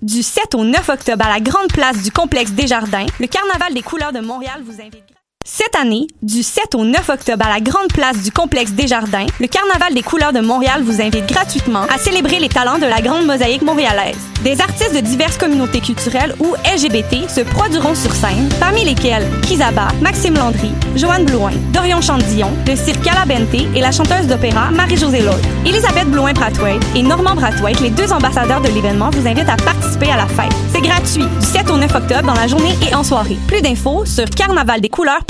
du 7 au 9 octobre à la grande place du complexe Desjardins, le Carnaval des couleurs de Montréal vous invite. Cette année, du 7 au 9 octobre à la grande place du complexe Desjardins, le Carnaval des couleurs de Montréal vous invite gratuitement à célébrer les talents de la grande mosaïque montréalaise. Des artistes de diverses communautés culturelles ou LGBT se produiront sur scène, parmi lesquels Kizaba, Maxime Landry, Joanne Blouin, Dorion Chandillon, le cirque Calabente et la chanteuse d'opéra Marie-Josée Lloyd. Elisabeth Blouin-Brathwaite et Normand Brathwaite, les deux ambassadeurs de l'événement, vous invitent à participer à la fête. C'est gratuit, du 7 au 9 octobre dans la journée et en soirée. Plus d'infos sur carnavaldescouleurs.com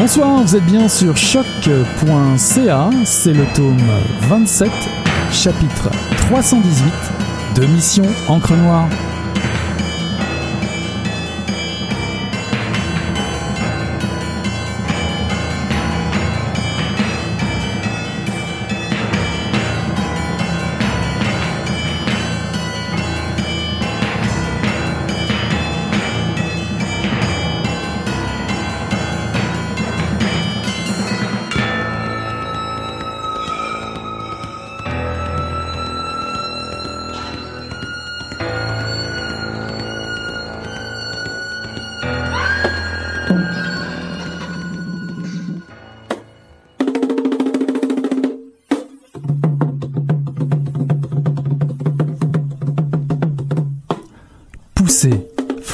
Bonsoir, vous êtes bien sur choc.ca, c'est le tome 27, chapitre 318 de Mission Encre Noire.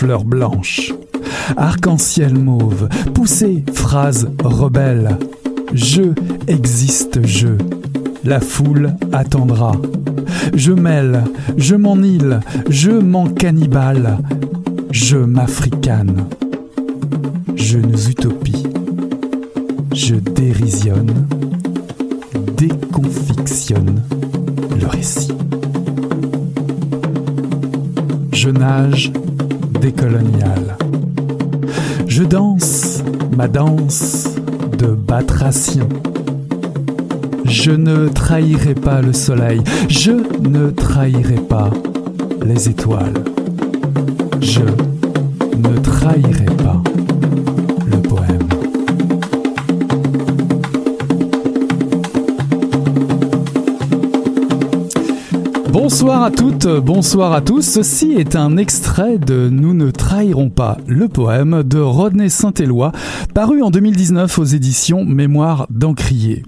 Fleurs blanches. Arc-en-ciel mauve, poussez, phrase rebelle. Je existe, je. La foule attendra. Je mêle, je m'enile, je m'en cannibale. Je m'africane. Je nous utopie. Je dérisionne, déconfictionne le récit. Je nage décolonial. Je danse ma danse de batracien. Je ne trahirai pas le soleil, je ne trahirai pas les étoiles. Je Bonsoir à toutes, bonsoir à tous. Ceci est un extrait de Nous ne trahirons pas le poème de Rodney Saint-Éloi, paru en 2019 aux éditions Mémoire d'Encrier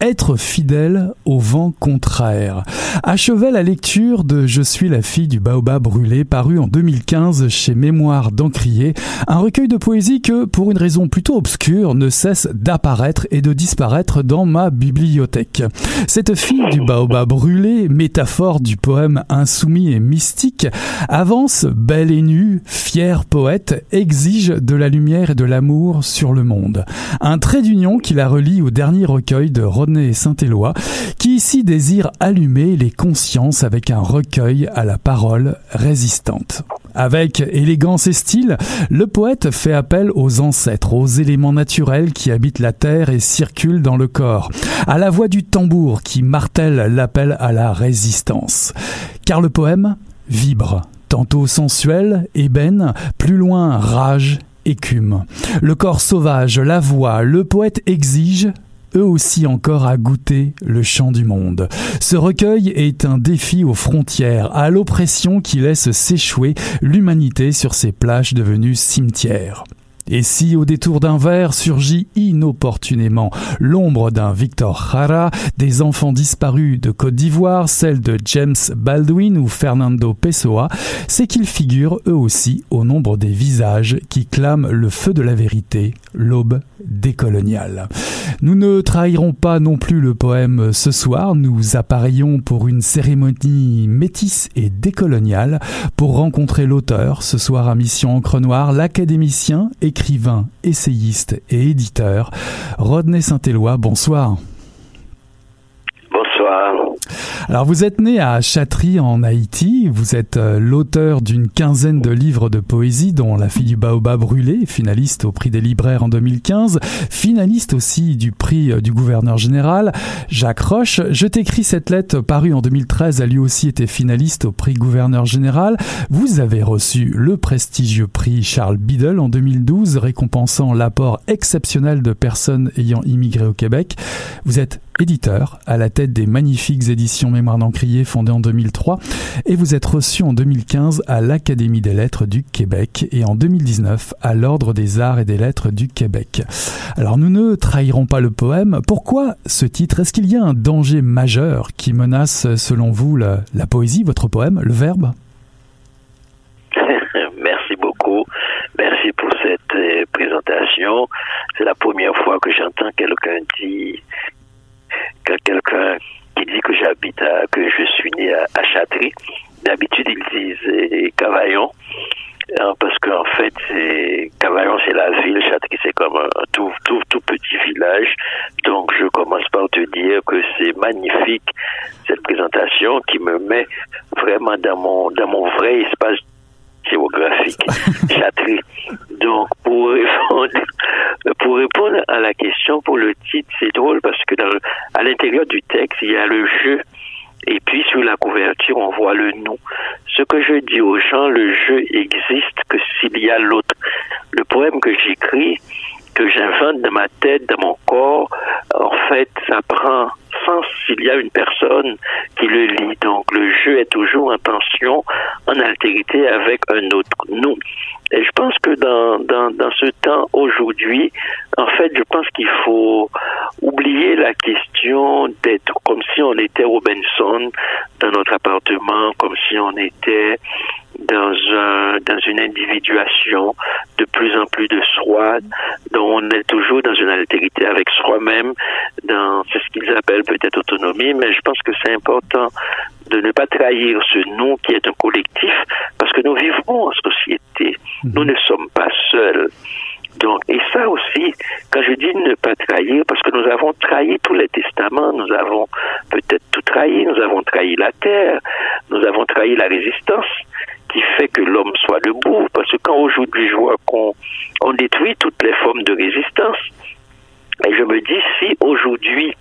être fidèle au vent contraire. Achevait la lecture de Je suis la fille du baobab brûlé, paru en 2015 chez Mémoire d'Encrier, un recueil de poésie que, pour une raison plutôt obscure, ne cesse d'apparaître et de disparaître dans ma bibliothèque. Cette fille du baobab brûlé, métaphore du poème insoumis et mystique, avance belle et nue, fière poète, exige de la lumière et de l'amour sur le monde. Un trait d'union qui la relie au dernier recueil de Saint-Éloi, qui ici désire allumer les consciences avec un recueil à la parole résistante. Avec élégance et style, le poète fait appel aux ancêtres, aux éléments naturels qui habitent la terre et circulent dans le corps, à la voix du tambour qui martèle l'appel à la résistance. Car le poème vibre, tantôt sensuel, ébène, plus loin rage, écume. Le corps sauvage, la voix, le poète exige, eux aussi encore à goûter le chant du monde. Ce recueil est un défi aux frontières, à l'oppression qui laisse s'échouer l'humanité sur ces plages devenues cimetières. Et si au détour d'un verre surgit inopportunément l'ombre d'un Victor Jara, des enfants disparus de Côte d'Ivoire, celle de James Baldwin ou Fernando Pessoa, c'est qu'ils figurent eux aussi au nombre des visages qui clament le feu de la vérité, l'aube décoloniale. Nous ne trahirons pas non plus le poème ce soir, nous appareillons pour une cérémonie métisse et décoloniale pour rencontrer l'auteur ce soir à Mission Encre Noire, l'académicien, écrivain, essayiste et éditeur, Rodney Saint-Éloi. Bonsoir. Alors vous êtes né à Chatry en Haïti, vous êtes euh, l'auteur d'une quinzaine de livres de poésie dont La fille du baobab brûlé, finaliste au prix des libraires en 2015, finaliste aussi du prix euh, du gouverneur général. Jacques Roche, je t'écris cette lettre parue en 2013, a lui aussi été finaliste au prix gouverneur général. Vous avez reçu le prestigieux prix Charles Biddle en 2012, récompensant l'apport exceptionnel de personnes ayant immigré au Québec. Vous êtes éditeur à la tête des magnifiques éditions Mémoire d'Encrier fondées en 2003 et vous êtes reçu en 2015 à l'Académie des lettres du Québec et en 2019 à l'Ordre des arts et des lettres du Québec. Alors nous ne trahirons pas le poème. Pourquoi ce titre? Est-ce qu'il y a un danger majeur qui menace selon vous la, poésie, votre poème, le verbe? Merci beaucoup. Merci pour cette euh, présentation. C'est la première fois que j'entends quelqu'un dire quelqu'un qui dit que j'habite que je suis né à, à d'habitude ils disent Cavaillon, hein, parce qu'en fait, Cavaillon, c'est la ville, Châtery, c'est comme un tout, tout, tout petit village. Donc, je commence par te dire que c'est magnifique cette présentation qui me met vraiment dans mon, dans mon vrai espace géographique. Donc, pour répondre, à la question, pour le titre, c'est drôle parce que à l'intérieur du texte, il y a le jeu. Et puis sur la couverture, on voit le nous. Ce que je dis aux gens, le jeu existe que s'il y a l'autre. Le poème que j'écris, que j'invente dans ma tête, dans mon corps, en fait, ça prend s'il y a une personne qui le lit. Donc le jeu est toujours en tension, en altérité avec un autre nous. Et je pense que dans, dans, dans ce temps aujourd'hui, en fait, je pense qu'il faut oublier la question d'être comme si on était Robinson dans notre appartement, comme si on était dans un dans une individuation de plus en plus de soi, dont on est toujours dans une altérité avec soi-même, dans c'est ce qu'ils appellent peut-être autonomie, mais je pense que c'est important de ne pas trahir ce nous qui est un collectif, parce que nous vivons en société. Nous ne sommes pas seuls. Donc, et ça aussi, quand je dis ne pas trahir, parce que nous avons trahi tous les testaments, nous avons peut-être tout trahi, nous avons trahi la terre, nous avons trahi la résistance qui fait que l'homme soit debout. Parce que quand aujourd'hui je vois qu'on on détruit toutes les formes de résistance, et je me dis, si aujourd'hui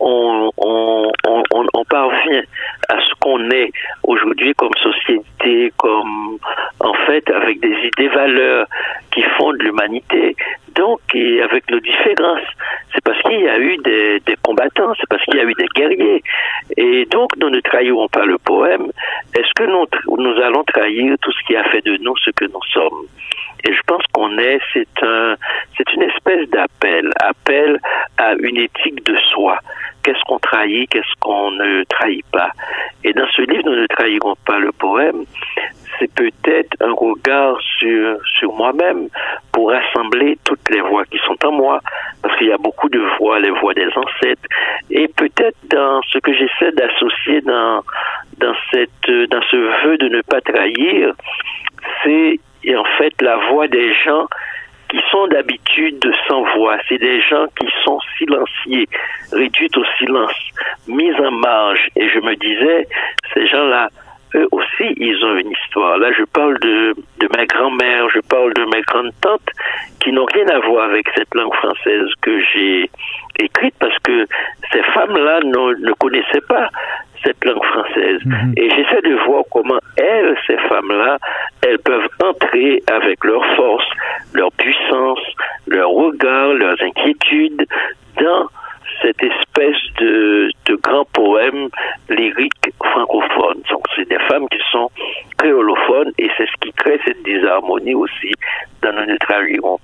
on, on, on, on, parvient à ce qu'on est aujourd'hui comme société, comme en fait avec des idées valeurs qui fondent l'humanité, donc et avec nos différences, c'est parce qu'il y a eu des, des combattants, c'est parce qu'il y a eu des guerriers, et donc nous ne trahirons pas le poème. Est-ce que nous, nous allons trahir tout ce qui a fait de nous ce que nous sommes? Et je pense qu'on est, c'est un, c'est une espèce d'appel, appel à une éthique de soi. Qu'est-ce qu'on trahit, qu'est-ce qu'on ne trahit pas. Et dans ce livre, nous ne trahirons pas le poème. C'est peut-être un regard sur, sur moi-même pour rassembler toutes les voix qui sont en moi, parce qu'il y a beaucoup de voix, les voix des ancêtres, et peut-être dans ce que j'essaie d'associer dans, dans cette, dans ce vœu de ne pas trahir, c'est et en fait la voix des gens qui sont d'habitude sans voix. C'est des gens qui sont silenciés, réduits au silence, mis en marge. Et je me disais, ces gens-là, eux aussi, ils ont une histoire. Là, je parle de, de ma grand-mère, je parle de mes grandes-tantes, qui n'ont rien à voir avec cette langue française que j'ai écrite, parce que ces femmes-là ne, ne connaissaient pas cette langue française. Mhm. Et j'essaie de voir comment elles, ces femmes-là, elles peuvent entrer avec leur force, leur puissance, leur regard, leurs inquiétudes dans cette espèce de, de grand poème lyrique francophone. Donc, c'est des femmes qui sont créolophones et c'est ce qui cette désharmonie aussi. Dans Nous ne trahirons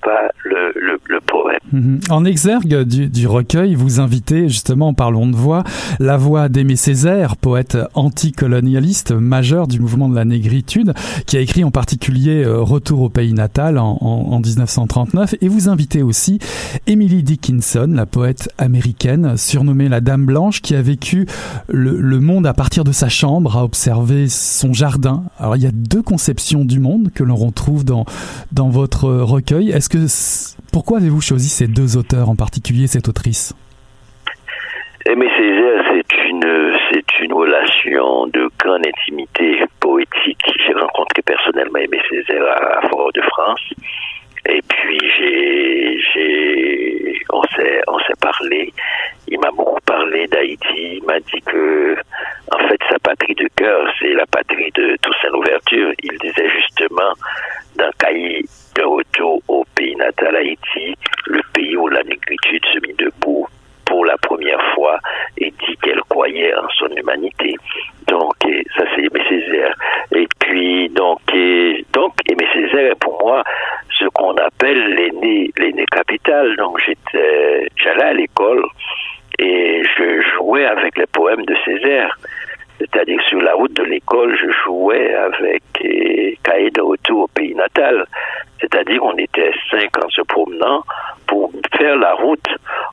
pas En exergue du, recueil, vous invitez, justement, parlons de voix, la voix d'Aimé Césaire, poète anticolonialiste majeur du mouvement de la négritude, qui a écrit en particulier euh, Retour au pays natal en, 1939. Et vous invitez aussi Emily Dickinson, la poète américaine, surnommée la Dame Blanche, qui a vécu le, le monde à partir de sa chambre, a observé son jardin. Alors il y a deux conceptions du monde que l'on retrouve dans, dans votre recueil. Est-ce que pourquoi avez-vous choisi ces deux auteurs, en particulier cette autrice? Aimé Césaire, c'est une, c'est une relation de grande intimité poétique. J'ai rencontré personnellement Aimé Césaire à Fort-de-France. Et puis j'ai, j'ai, on s'est, on s'est parlé. Il m'a beaucoup parlé d'Haïti. Il m'a dit que, en fait, sa patrie de cœur, c'est la patrie de Toussaint Louverture. Il disait justement dans cahier de retour au pays natal Haïti, le pays où la négritude se mit debout pour la première fois et dit qu'elle croyait en son humanité. Donc, ça c'est Aimé Césaire. Et puis, donc, et, donc Aimé Césaire est pour moi ce qu'on appelle l'aîné, l'aîné capital. Donc, j'étais, j'allais à l'école et je jouais avec les poèmes de Césaire. C'est-à-dire sur la route de l'école, je jouais avec cahier de retour au pays natal. C'est-à-dire on était cinq en se promenant pour faire la route.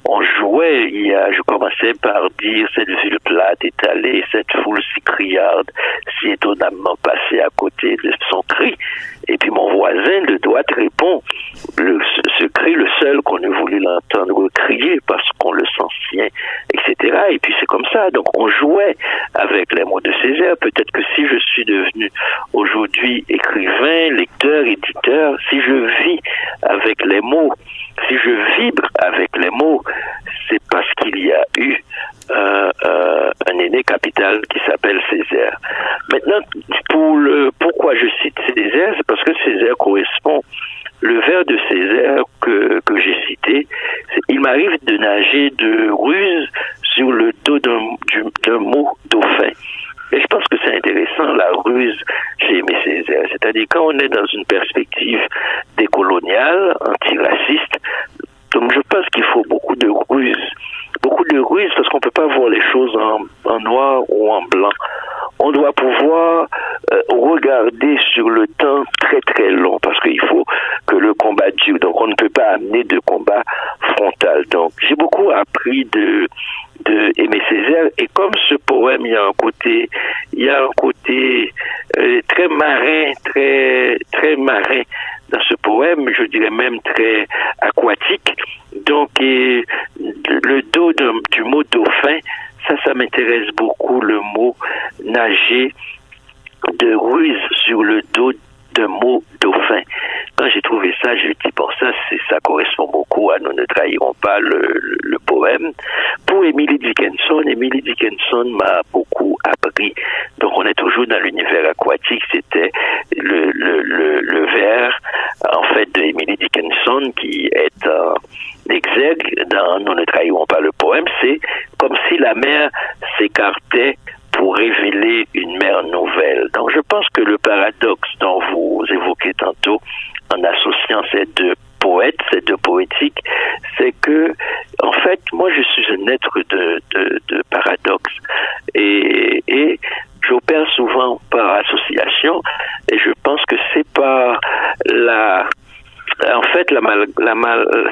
On jouait, il y a, je commençais par dire cette ville plate étalée, cette foule si criarde, si étonnamment passée à côté de son cri. Et puis mon voisin de droite répond, le, ce, cri, le seul qu'on ait voulu l'entendre crier parce qu'on le sent sien, etc. Et puis c'est comme ça. Donc on jouait avec les mots de Césaire. Peut-être que si je suis devenu aujourd'hui écrivain, lecteur, éditeur, si je vis avec les mots, si je vibre avec les mots, c'est parce qu'il y a eu euh, euh, un aîné capital qui s'appelle Césaire. Maintenant, pour le pourquoi je cite Césaire, c'est parce que Césaire correspond le vers de Césaire que, que j'ai cité, il m'arrive de nager de ruse sur le dos d'un mot dauphin. Et je pense c'est intéressant, la ruse chez Aimé Césaire. C'est-à-dire quand on est dans une perspective décoloniale, antiraciste, donc je pense qu'il faut beaucoup de ruse. Beaucoup de ruse parce qu'on ne peut pas voir les choses en, en noir ou en blanc on doit pouvoir euh, regarder sur le temps très très long parce qu'il faut que le combat dure. Donc on ne peut pas amener de combat frontal. Donc j'ai beaucoup appris de de Aimé Césaire et comme ce poème il y a un côté il y a un côté euh, très marin très très marin dans ce poème je dirais même très aquatique donc le dos du mot dauphin ça, ça m'intéresse beaucoup, le mot nager de ruse sur le dos d'un mot dauphin. J'ai trouvé ça, je dis bon ça, ça correspond beaucoup à Nous ne trahirons pas le, poème. Pour Emily Dickinson, Emily Dickinson m'a beaucoup appris. Donc on est toujours dans l'univers aquatique. C'était le, le, vers en fait de Dickinson qui est un exergue dans Nous ne trahirons pas le poème. C'est comme si la mer s'écartait pour révéler une mer nouvelle. Donc je pense que le paradoxe évoquez tantôt, en associant ces deux poètes, ces deux poétiques, c'est que, en fait, moi je suis un être de, de, paradoxe. Et, j'opère souvent par association, et je pense que c'est pas la. En fait, la la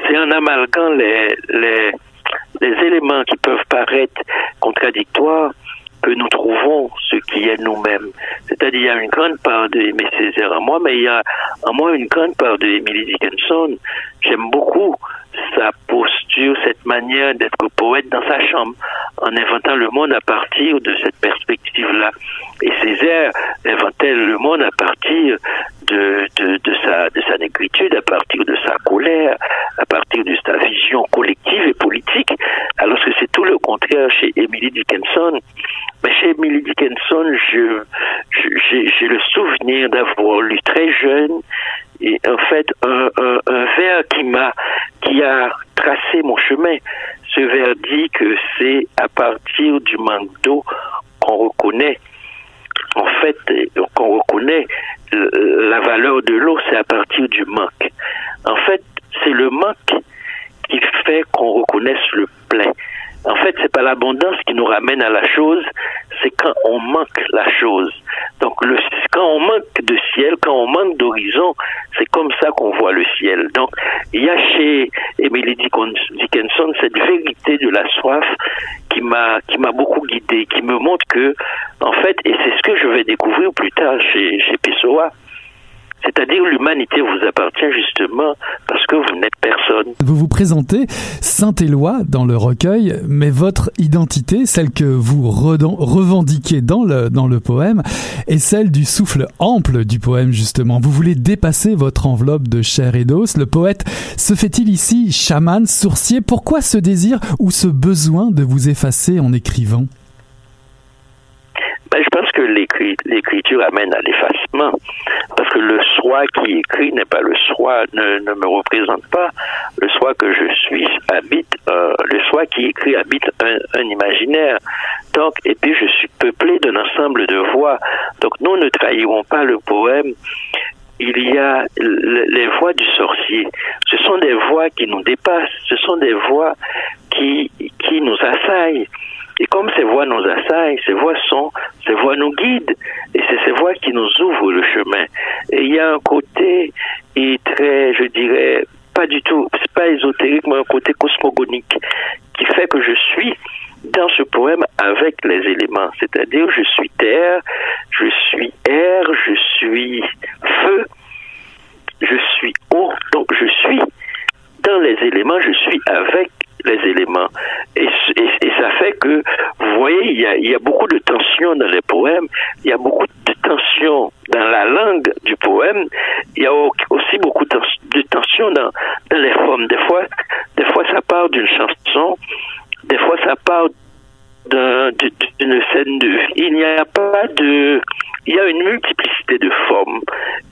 c'est en amalgamant les, les, les éléments qui peuvent paraître contradictoires que nous trouvons qui est nous-mêmes. C'est-à-dire, il y a une grande part de Aimé Césaire en moi, mais il y a en moi une grande part de Emily Dickinson. J'aime beaucoup sa posture, cette manière d'être poète dans sa chambre, en inventant le monde à partir de cette perspective-là. Et Césaire inventait le monde à partir de, de, de, sa, de sa négritude, à partir de sa colère, à partir de sa vision collective et politique, c'est tout le contraire chez Emily Dickinson. Chez Emily Dickinson, j'ai le souvenir d'avoir lu très jeune et en fait un, un, un vers qui m'a qui a tracé mon chemin. Ce vers dit que c'est à partir du manque d'eau qu'on reconnaît en fait qu'on reconnaît la valeur de l'eau, c'est à partir du manque. En fait, c'est le manque qui fait qu'on reconnaisse le plein. En fait, c'est pas l'abondance qui nous ramène à la chose, c'est quand on manque la chose. Donc, le, quand on manque de ciel, quand on manque d'horizon, c'est comme ça qu'on voit le ciel. Donc, il y a chez Emily Dickinson cette vérité de la soif qui m'a qui m'a beaucoup guidé, qui me montre que, en fait, et c'est ce que je vais découvrir plus tard chez chez Pessoa, c'est-à-dire l'humanité vous appartient justement parce que vous n'êtes personne. Vous vous présentez Saint-Éloi dans le recueil, mais votre identité, celle que vous revendiquez dans le, dans le poème, est celle du souffle ample du poème justement. Vous voulez dépasser votre enveloppe de chair et d'os. Le poète se fait-il ici chaman, sourcier? Pourquoi ce désir ou ce besoin de vous effacer en écrivant? Ben, je que l'écriture amène à l'effacement, parce que le soi qui écrit n'est pas le soi, ne, me représente pas. Le soi que je suis habite, euh, le soi qui écrit habite un, un, imaginaire. Donc, et puis je suis peuplé d'un ensemble de voix. Donc, nous ne trahirons pas le poème il y a les voix du sorcier. Ce sont des voix qui nous dépassent, ce sont des voix qui, qui nous assaillent. Et comme ces voix nous assaillent, ces voix sont, ces voix nous guident, et c'est ces voix qui nous ouvrent le chemin. Et il y a un côté et très, je dirais, pas du tout, c'est pas ésotérique, mais un côté cosmogonique qui fait que je suis dans ce poème avec les éléments, c'est-à-dire je suis terre, je suis air, je suis feu, je suis eau, donc je suis dans les éléments, je suis avec les éléments. Et, ça fait que, vous voyez, il y, a, il y, a, beaucoup de tension dans les poèmes, il y a beaucoup de tension dans la langue du poème, il y a aussi beaucoup de tension dans, dans les formes. Des fois, des fois, ça part d'une chanson, des fois, ça part d'une scène de vie. Il n'y a pas de il y a une multiplicité de formes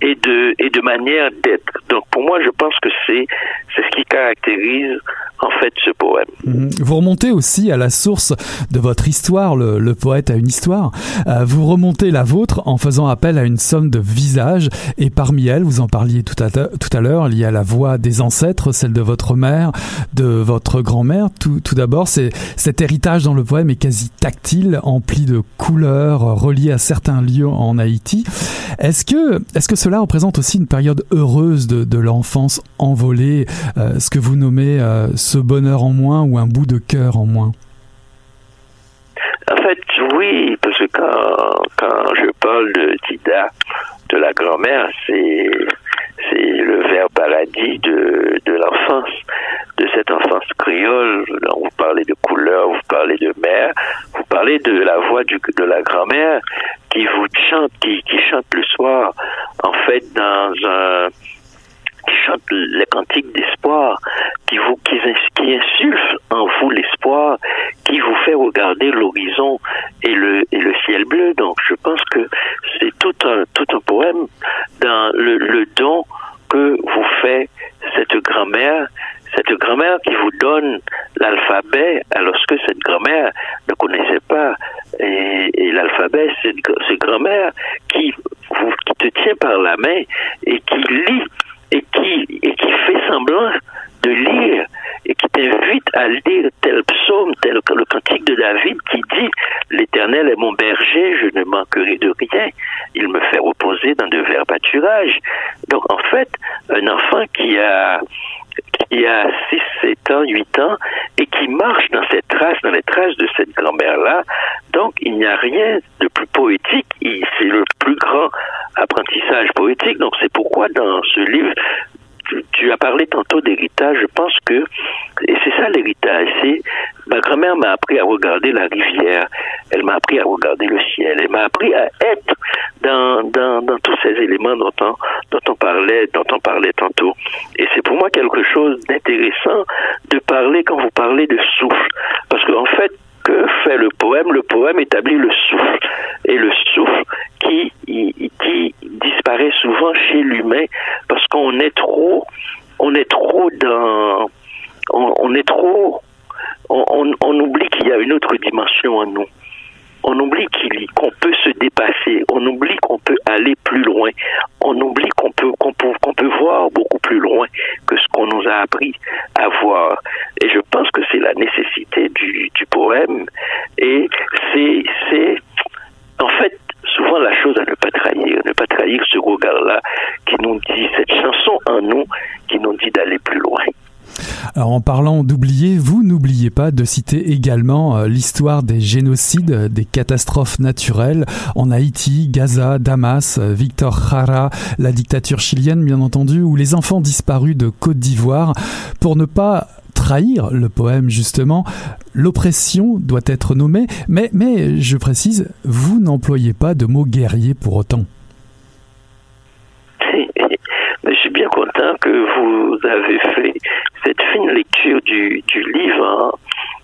et de, et de manières d'être. Donc pour moi, je pense que c'est, c'est ce qui caractérise en fait ce poème. Mhm. Vous remontez aussi à la source de votre histoire, le, le poète a une histoire. Euh, vous remontez la vôtre en faisant appel à une somme de visages et parmi elles, vous en parliez tout à, tout à l'heure, il y a la voix des ancêtres, celle de votre mère, de votre grand-mère. Tout, tout d'abord, c'est cet héritage dans le poème est quasi tactile, empli de couleurs, relié à certains lieux en Haïti. Est-ce que, est-ce que cela représente aussi une période heureuse de, de l'enfance envolée, euh, ce que vous nommez euh, ce bonheur en moins ou un bout de cœur en moins En fait, oui, parce que quand, quand je parle de Tida, de la grand-mère, c'est c'est le vers paradis de, de l'enfance, de cette enfance créole. Vous parlez de couleur, vous parlez de mère, vous parlez de la voix de la grand-mère qui vous chante, qui, qui chante le soir, en fait, dans un qui chante les cantiques d'espoir, qui vous qui, en vous l'espoir, qui vous fait regarder l'horizon et le et le ciel bleu. Donc je pense que c'est tout un tout un poème dans le, le don que vous fait cette grand-mère cette grand-mère qui vous donne l'alphabet alors que cette grand-mère ne connaissait pas et, et l'alphabet c'est cette grand-mère qui te tient par la main et qui lit et qui, et qui fait semblant de lire et qui t'invite à lire tel psaume, tel le cantique de David qui dit L'Éternel est mon berger, je ne manquerai de rien. Il me fait reposer dans de verts pâturages. Donc en fait, un enfant qui a qui a 6, 7 ans, 8 ans, et qui marche dans cette trace, dans les traces de cette grand-mère-là. Donc, il n'y a rien de plus poétique. C'est le plus grand apprentissage poétique. Donc, c'est pourquoi dans ce livre, tu, as parlé tantôt d'héritage. Je pense que, et c'est ça l'héritage, c'est ma grand-mère m'a appris à regarder la rivière, elle m'a appris à regarder le ciel, elle m'a appris à être dans, dans, dans tous ces éléments dont on, dont on parlait, dont on parlait tantôt. Et c'est pour moi quelque chose d'intéressant de parler quand vous parlez de souffle, parce qu'en fait, que fait le poème? Le poème établit le souffle. Et le souvent chez l'humain parce qu'on est trop, on est trop dans, on, est trop, on, on, oublie qu'il y a une autre dimension en nous. on oublie qu'on peut se dépasser, on oublie qu'on peut aller plus loin, on oublie qu'on peut, qu'on peut, qu'on peut voir beaucoup plus loin que ce qu'on nous a appris à voir. Et je pense que c'est la nécessité du, du poème et c'est, c'est, en fait, la chose à ne pas trahir, ne pas trahir ce regard-là qui nous dit, cette chanson en nous, qui nous dit d'aller plus loin. Alors en parlant d'oublier, vous n'oubliez pas de citer également euh, l'histoire des génocides, des catastrophes naturelles en Haïti, Gaza, Damas, euh, Victor Jara, la dictature chilienne bien entendu, ou les enfants disparus de Côte d'Ivoire, pour ne pas trahir le poème justement, l'oppression doit être nommée, mais, mais je précise, vous n'employez pas de mot guerrier pour autant. je suis bien content que vous avez fait cette fine lecture du, du livre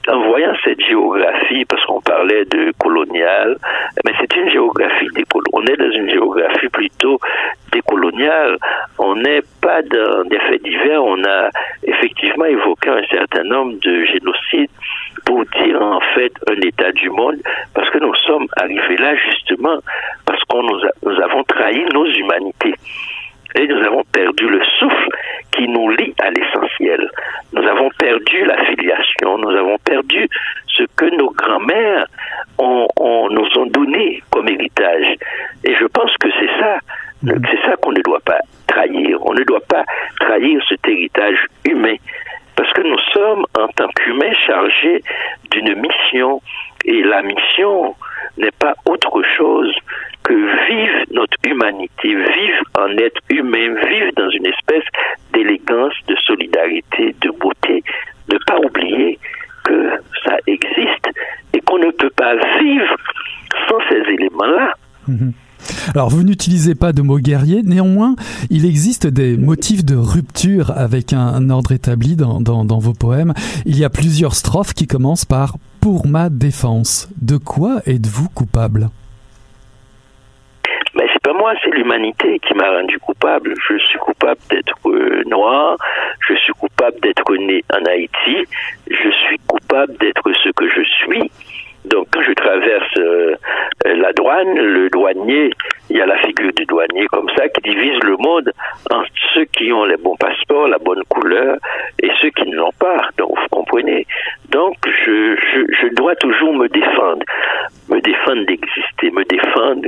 en, voyant cette géographie, parce qu'on parlait de colonial, mais c'est une géographie décoloniale. On est dans une géographie plutôt décoloniale. On n'est pas dans des faits divers. On a effectivement évoqué un certain nombre de génocides pour dire en fait un état du monde, parce que nous sommes arrivés là justement parce qu'on nous, avons trahi nos humanités. Et nous avons perdu le souffle qui nous lie à l'essentiel. Nous avons perdu la filiation, nous avons perdu ce que nos grands-mères nous ont donné comme héritage. Et je pense que c'est ça. C'est ça qu'on ne doit pas trahir. On ne doit pas trahir cet héritage humain. Parce que nous sommes, en tant qu'humains, chargés d'une mission. Et la mission n'est pas autre chose que vive notre humanité, vive en être humain, vive dans une espèce d'élégance, de solidarité, de beauté. Ne pas oublier que ça existe et qu'on ne peut pas vivre sans ces éléments-là. Mhm. Alors, vous n'utilisez pas de mot guerrier, néanmoins, il existe des motifs de rupture avec un, ordre établi dans, vos poèmes. Il y a plusieurs strophes qui commencent par Pour ma défense. De quoi êtes-vous coupable? Moi, c'est l'humanité qui m'a rendu coupable. Je suis coupable d'être euh, noir, je suis coupable d'être né en Haïti, je suis coupable d'être ce que je suis. Donc quand je traverse euh, la douane, le douanier, il y a la figure du douanier comme ça qui divise le monde en ceux qui ont les bons passeports, la bonne couleur et ceux qui ne l'ont pas. Donc vous comprenez. Donc je, je, je dois toujours me défendre, me défendre d'exister, me défendre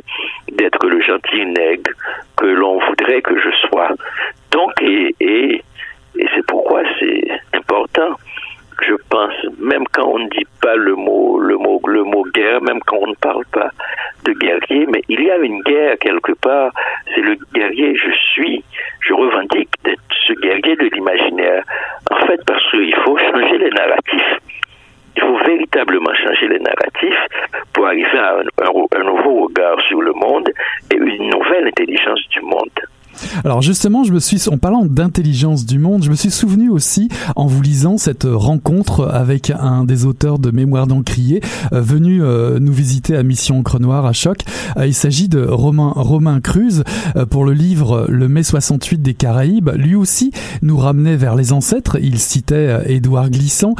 d'être le gentil nègre que l'on voudrait que je sois. Donc et, et, et c'est pourquoi c'est important je pense, même quand on ne dit pas le mot, le mot, le mot guerre, même quand on ne parle pas de guerrier, mais il y a une guerre quelque part. C'est le guerrier. Je suis, je revendique d'être ce guerrier de l'imaginaire. En fait, parce qu'il faut changer les narratifs. Il faut véritablement changer les narratifs pour arriver à un nouveau regard sur le monde et une nouvelle intelligence du monde. Alors justement, je me suis, en parlant d'intelligence du monde, je me suis souvenu aussi en vous lisant cette rencontre avec un des auteurs de Mémoire d'Encrier, euh, venu euh, nous visiter à Mission Encre Noire à Choc. Euh, il s'agit de Romain, Romain Cruz pour le livre Le mai 68 des Caraïbes. Lui aussi nous ramenait vers les ancêtres. Il citait Édouard Glissant.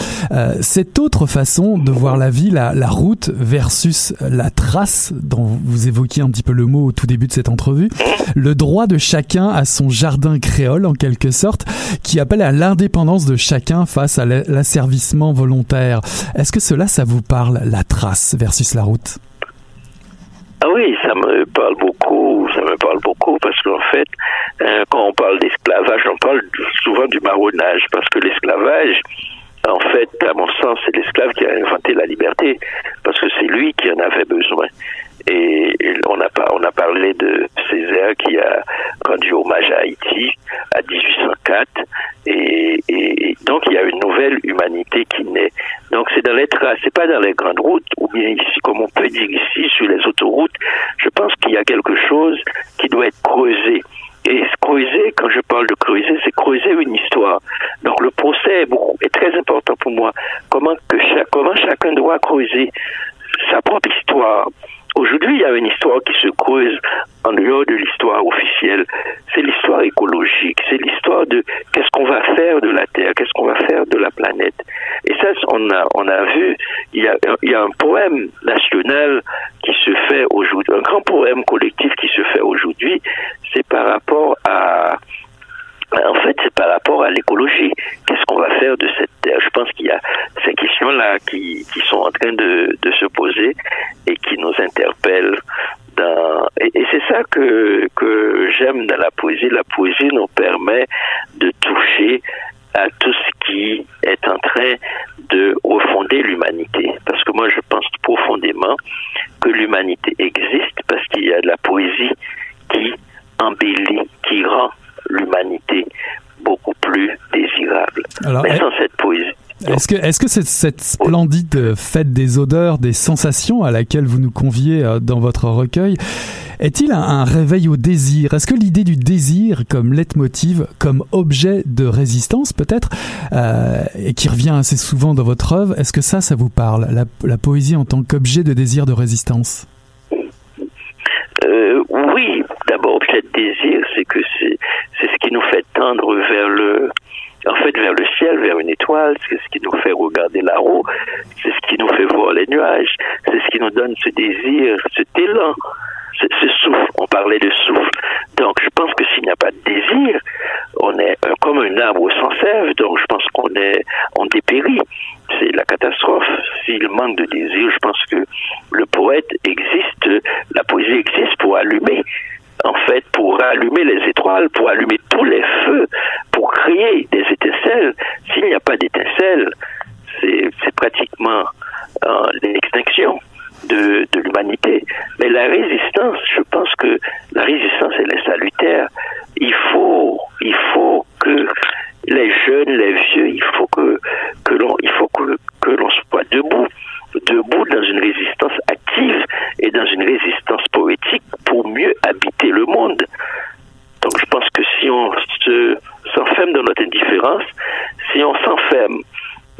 cette autre façon de voir la vie, la, la route versus la trace, dont vous évoquiez un petit peu le mot au tout début de cette entrevue, le droit de chaque chacun a son jardin créole en quelque sorte, qui appelle à l'indépendance de chacun face à l'asservissement volontaire. Est-ce que cela, ça vous parle, la trace versus la route? Ah oui, ça me parle beaucoup, ça me parle beaucoup parce qu'en fait, euh, quand on parle d'esclavage, on parle souvent du marronnage parce que l'esclavage, en fait, à mon sens, c'est l'esclave qui a inventé la liberté parce que c'est lui qui en avait besoin. Et on a, parlé de Césaire qui a rendu hommage à Haïti à 1804. Et, donc il y a une nouvelle humanité qui naît. Donc c'est dans les traces, c'est pas dans les grandes routes, ou bien ici, comme on peut dire ici, sur les autoroutes. Je pense qu'il y a quelque chose qui doit être creusé. Et creuser, quand je parle de creuser, c'est creuser une histoire. Donc le procès est, très important pour moi. Comment chacun doit creuser sa propre histoire Aujourd'hui, il y a une histoire qui se creuse en dehors de l'histoire officielle. C'est l'histoire écologique, c'est l'histoire de qu'est-ce qu'on va faire de la Terre, qu'est-ce qu'on va faire de la planète. Et ça, on a, on a vu, il y a, il y a un poème national qui se fait aujourd'hui, un grand poème collectif qui se fait aujourd'hui, c'est par rapport à, en fait, c'est par rapport à l'écologie. Qu'est-ce qu'on va faire de cette terre? Je pense qu'il y a ces questions-là qui, qui sont en train de, de se poser et qui nous interpellent. Dans... Et, et c'est ça que, que j'aime dans la poésie. La poésie nous permet de toucher à tout ce qui est en train de refonder l'humanité. Parce que moi, je pense profondément que l'humanité existe parce qu'il y a de la poésie qui embellit, qui rend l'humanité beaucoup plus désirable. Alors, Mais sans cette poésie. Est-ce que, est-ce que cette, cette splendide fête des odeurs, des sensations à laquelle vous nous conviez euh, dans votre recueil, est-il un, un réveil au désir? Est-ce que l'idée du désir comme leitmotiv, comme objet de résistance peut-être, euh, et qui revient assez souvent dans votre œuvre, est-ce que ça, ça vous parle la, la poésie en tant qu'objet de désir de résistance? Euh, d'abord, de désir, c'est que c'est ce qui nous fait tendre vers le, en fait, vers le ciel, vers une étoile. C'est ce qui nous fait regarder là-haut. C'est ce qui nous fait voir les nuages. C'est ce qui nous donne ce désir, cet élan, ce, ce souffle. On parlait de souffle. Donc, je pense que s'il n'y a pas de désir, on est comme un arbre sans sève. Donc, je pense qu'on est, on dépérit. C'est la catastrophe. S'il manque de désir, je pense que le poète existe, la poésie existe pour allumer. En fait, pour allumer les étoiles, pour allumer tous les feux, pour créer des étincelles. S'il n'y a pas d'étincelles, c'est pratiquement euh, l'extinction de, de l'humanité. Mais la résistance, je pense que la résistance, elle est salutaire. Il faut, il faut que les jeunes, les vieux, il faut que, que l'on, il faut que, que l'on soit debout, debout dans une résistance active et dans une résistance poétique pour mieux habiter le monde. Donc je pense que si on se s'enferme dans notre indifférence, si on s'enferme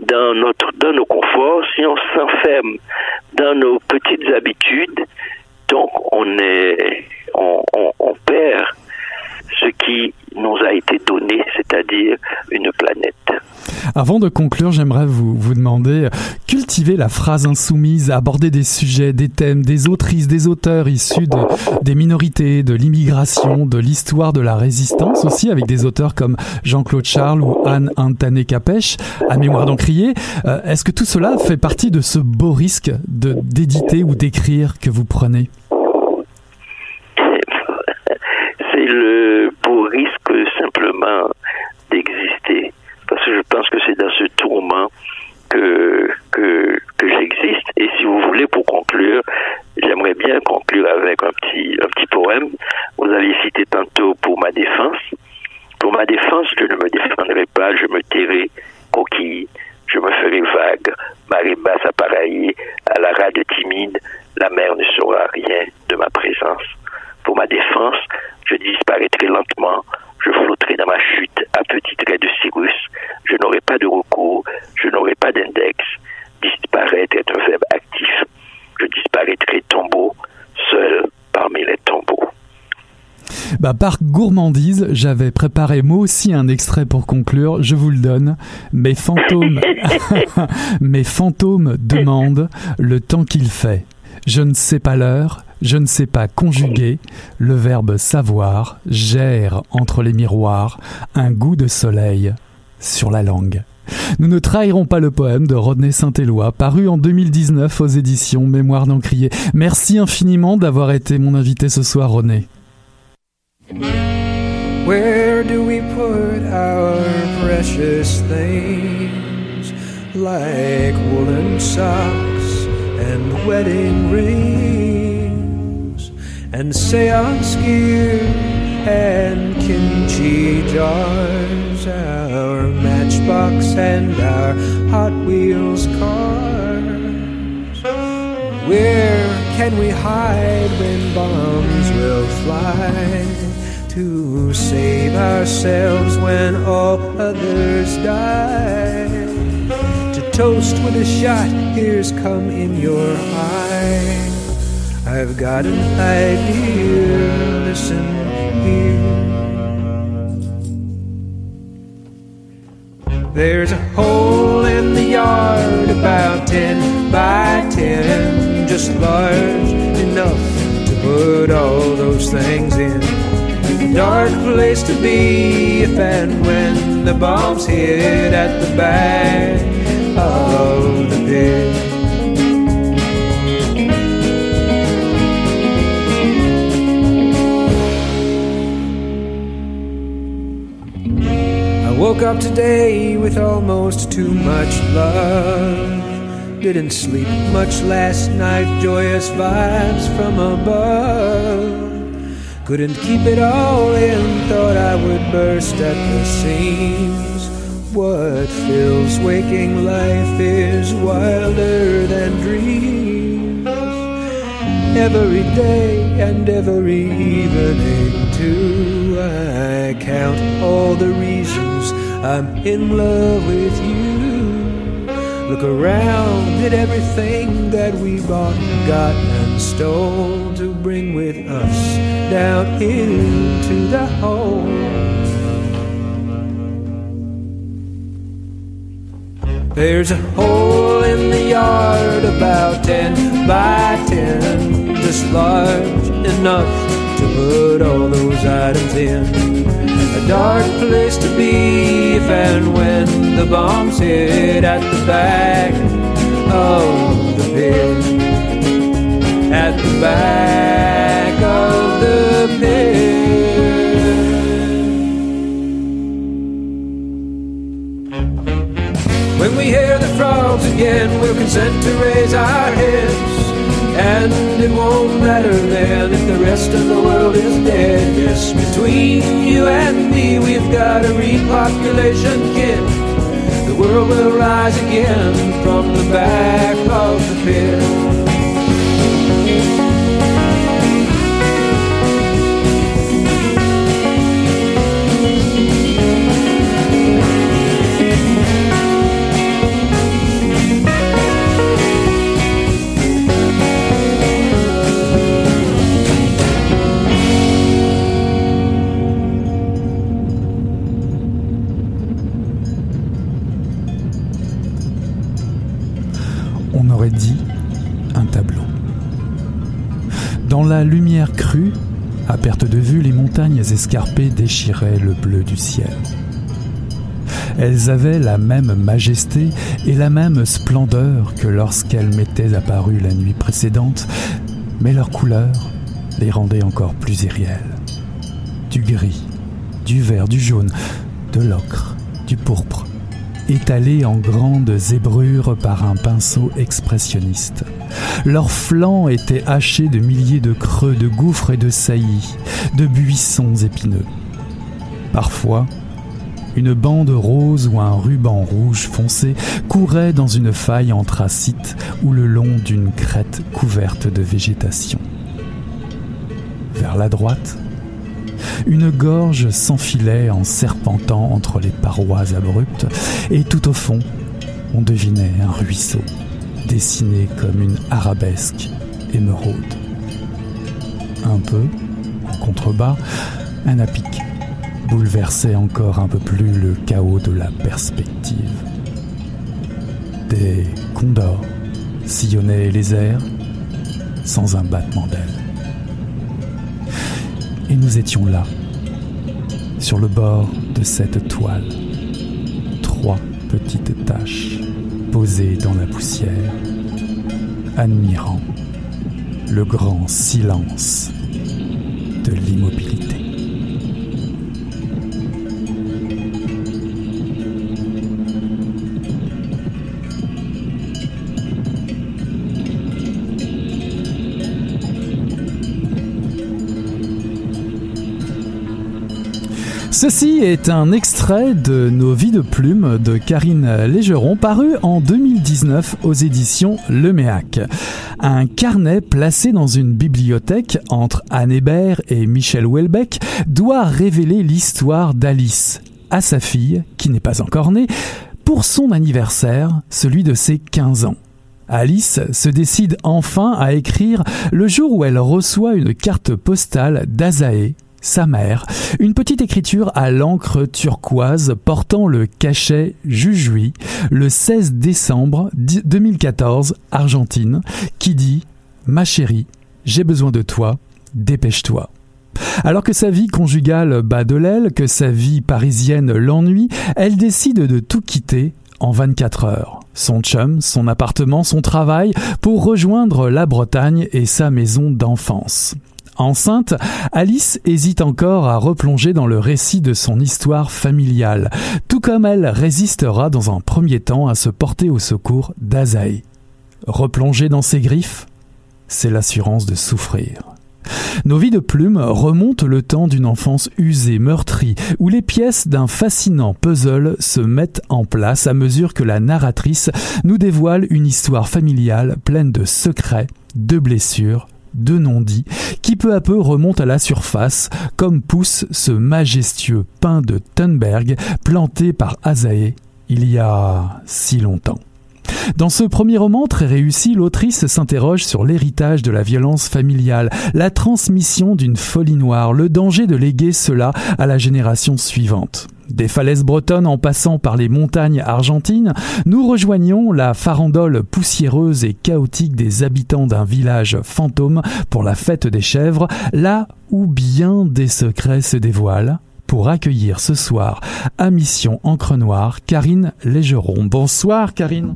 dans notre dans nos conforts, si on s'enferme dans nos petites habitudes, donc on est on, on, on perd ce qui nous a été donné, c'est-à-dire une planète. Avant de conclure, j'aimerais vous, vous demander, euh, cultiver la phrase insoumise, aborder des sujets, des thèmes, des autrices, des auteurs issus de, des minorités, de l'immigration, de l'histoire de la résistance aussi, avec des auteurs comme Jean-Claude Charles ou Anne Antané Capèche, à mémoire d'encrier. Euh, Est-ce que tout cela fait partie de ce beau risque de d'éditer ou d'écrire que vous prenez C'est le beau risque simplement d'exister. Parce que je pense que c'est dans ce tourment que, que, que j'existe. Et si vous voulez, pour conclure, j'aimerais bien conclure avec un petit, un petit poème. Vous avez cité tantôt pour ma défense. Pour ma défense, je ne me défendrai pas, je me tairai coquille, je me ferai vague, marée basse appareillée, à la rade timide, la mer ne saura rien de ma présence. Pour ma défense, je disparaîtrai lentement, je flotterai dans ma chute à petits traits de Cyrus, je n'aurai pas de recours, je n'aurai pas d'index. Disparaître est un verbe actif. Je disparaîtrai tombeau, seul parmi les tombeaux. Bah, par gourmandise, j'avais préparé moi aussi un extrait pour conclure. Je vous le donne. Mes fantômes, mes fantômes demandent le temps qu'il fait. Je ne sais pas l'heure, je ne sais pas conjuguer. Le verbe savoir gère entre les miroirs un goût de soleil sur la langue. Nous ne trahirons pas le poème de Rodney Saint-Éloi, paru en 2019 aux éditions Mémoire d'Encrier. Merci infiniment d'avoir été mon invité ce soir, Rodney. Where do we put our precious things like woolen socks and wedding rings and seance gear and kimchi jars, our matchbox and our Hot Wheels cars? Where can we hide when bombs will fly? To save ourselves when all others die. To toast with a shot, here's come in your eye. I've got an idea. Listen here. There's a hole in the yard about 10 by 10, just large enough to put all those things in. Dark place to be if and when the bombs hit at the back of the pit. I woke up today with almost too much love. Didn't sleep much last night, joyous vibes from above. Couldn't keep it all in, thought I would burst at the seams. What fills waking life is wilder than dreams. Every day and every evening, too, I count all the reasons I'm in love with you. Look around at everything that we bought, got, and stole to bring with us down into the hole. There's a hole in the yard about 10 by 10, just large enough to put all those items in. A dark place to be if and when the bombs hit at the back of the pit. At the back of the pit. When we hear the frogs again, we'll consent to raise our heads. And it won't matter then if the rest of the world is dead. Yes, between you and me, we've got a repopulation kit. The world will rise again from the back of the pit. On aurait dit un tableau. Dans la lumière crue, à perte de vue, les montagnes escarpées déchiraient le bleu du ciel. Elles avaient la même majesté et la même splendeur que lorsqu'elles m'étaient apparues la nuit précédente, mais leur couleur les rendait encore plus irréelles. Du gris, du vert, du jaune, de l'ocre, du pourpre, étalés en grandes zébrures par un pinceau expressionniste. Leurs flancs étaient hachés de milliers de creux, de gouffres et de saillies, de buissons épineux. Parfois, une bande rose ou un ruban rouge foncé courait dans une faille anthracite ou le long d'une crête couverte de végétation. Vers la droite, une gorge s'enfilait en serpentant entre les parois abruptes, et tout au fond, on devinait un ruisseau, dessiné comme une arabesque émeraude. Un peu, en contrebas, un apic bouleversait encore un peu plus le chaos de la perspective. Des condors sillonnaient les airs sans un battement d'ailes. Et nous étions là, sur le bord de cette toile, trois petites taches posées dans la poussière, admirant le grand silence de l'immobilité. Ceci est un extrait de Nos vies de plumes de Karine Légeron, paru en 2019 aux éditions Le Méac. Un carnet placé dans une bibliothèque entre Anne Hébert et Michel Houellebecq doit révéler l'histoire d'Alice à sa fille, qui n'est pas encore née, pour son anniversaire, celui de ses 15 ans. Alice se décide enfin à écrire le jour où elle reçoit une carte postale d'Azaé, sa mère, une petite écriture à l'encre turquoise portant le cachet Jujui, le 16 décembre 2014, Argentine, qui dit Ma chérie, j'ai besoin de toi, dépêche-toi. Alors que sa vie conjugale bat de l'aile, que sa vie parisienne l'ennuie, elle décide de tout quitter en 24 heures. Son chum, son appartement, son travail, pour rejoindre la Bretagne et sa maison d'enfance. Enceinte, Alice hésite encore à replonger dans le récit de son histoire familiale, tout comme elle résistera dans un premier temps à se porter au secours d'Azaï. Replonger dans ses griffes, c'est l'assurance de souffrir. Nos vies de plumes remontent le temps d'une enfance usée, meurtrie, où les pièces d'un fascinant puzzle se mettent en place à mesure que la narratrice nous dévoile une histoire familiale pleine de secrets, de blessures, de non-dits, qui peu à peu remontent à la surface, comme pousse ce majestueux pin de Thunberg planté par Azaé il y a si longtemps. Dans ce premier roman très réussi, l'autrice s'interroge sur l'héritage de la violence familiale, la transmission d'une folie noire, le danger de léguer cela à la génération suivante. Des falaises bretonnes en passant par les montagnes argentines, nous rejoignons la farandole poussiéreuse et chaotique des habitants d'un village fantôme pour la fête des chèvres, là où bien des secrets se dévoilent pour accueillir ce soir à Mission Encre Noire Karine Légeron. Bonsoir Karine.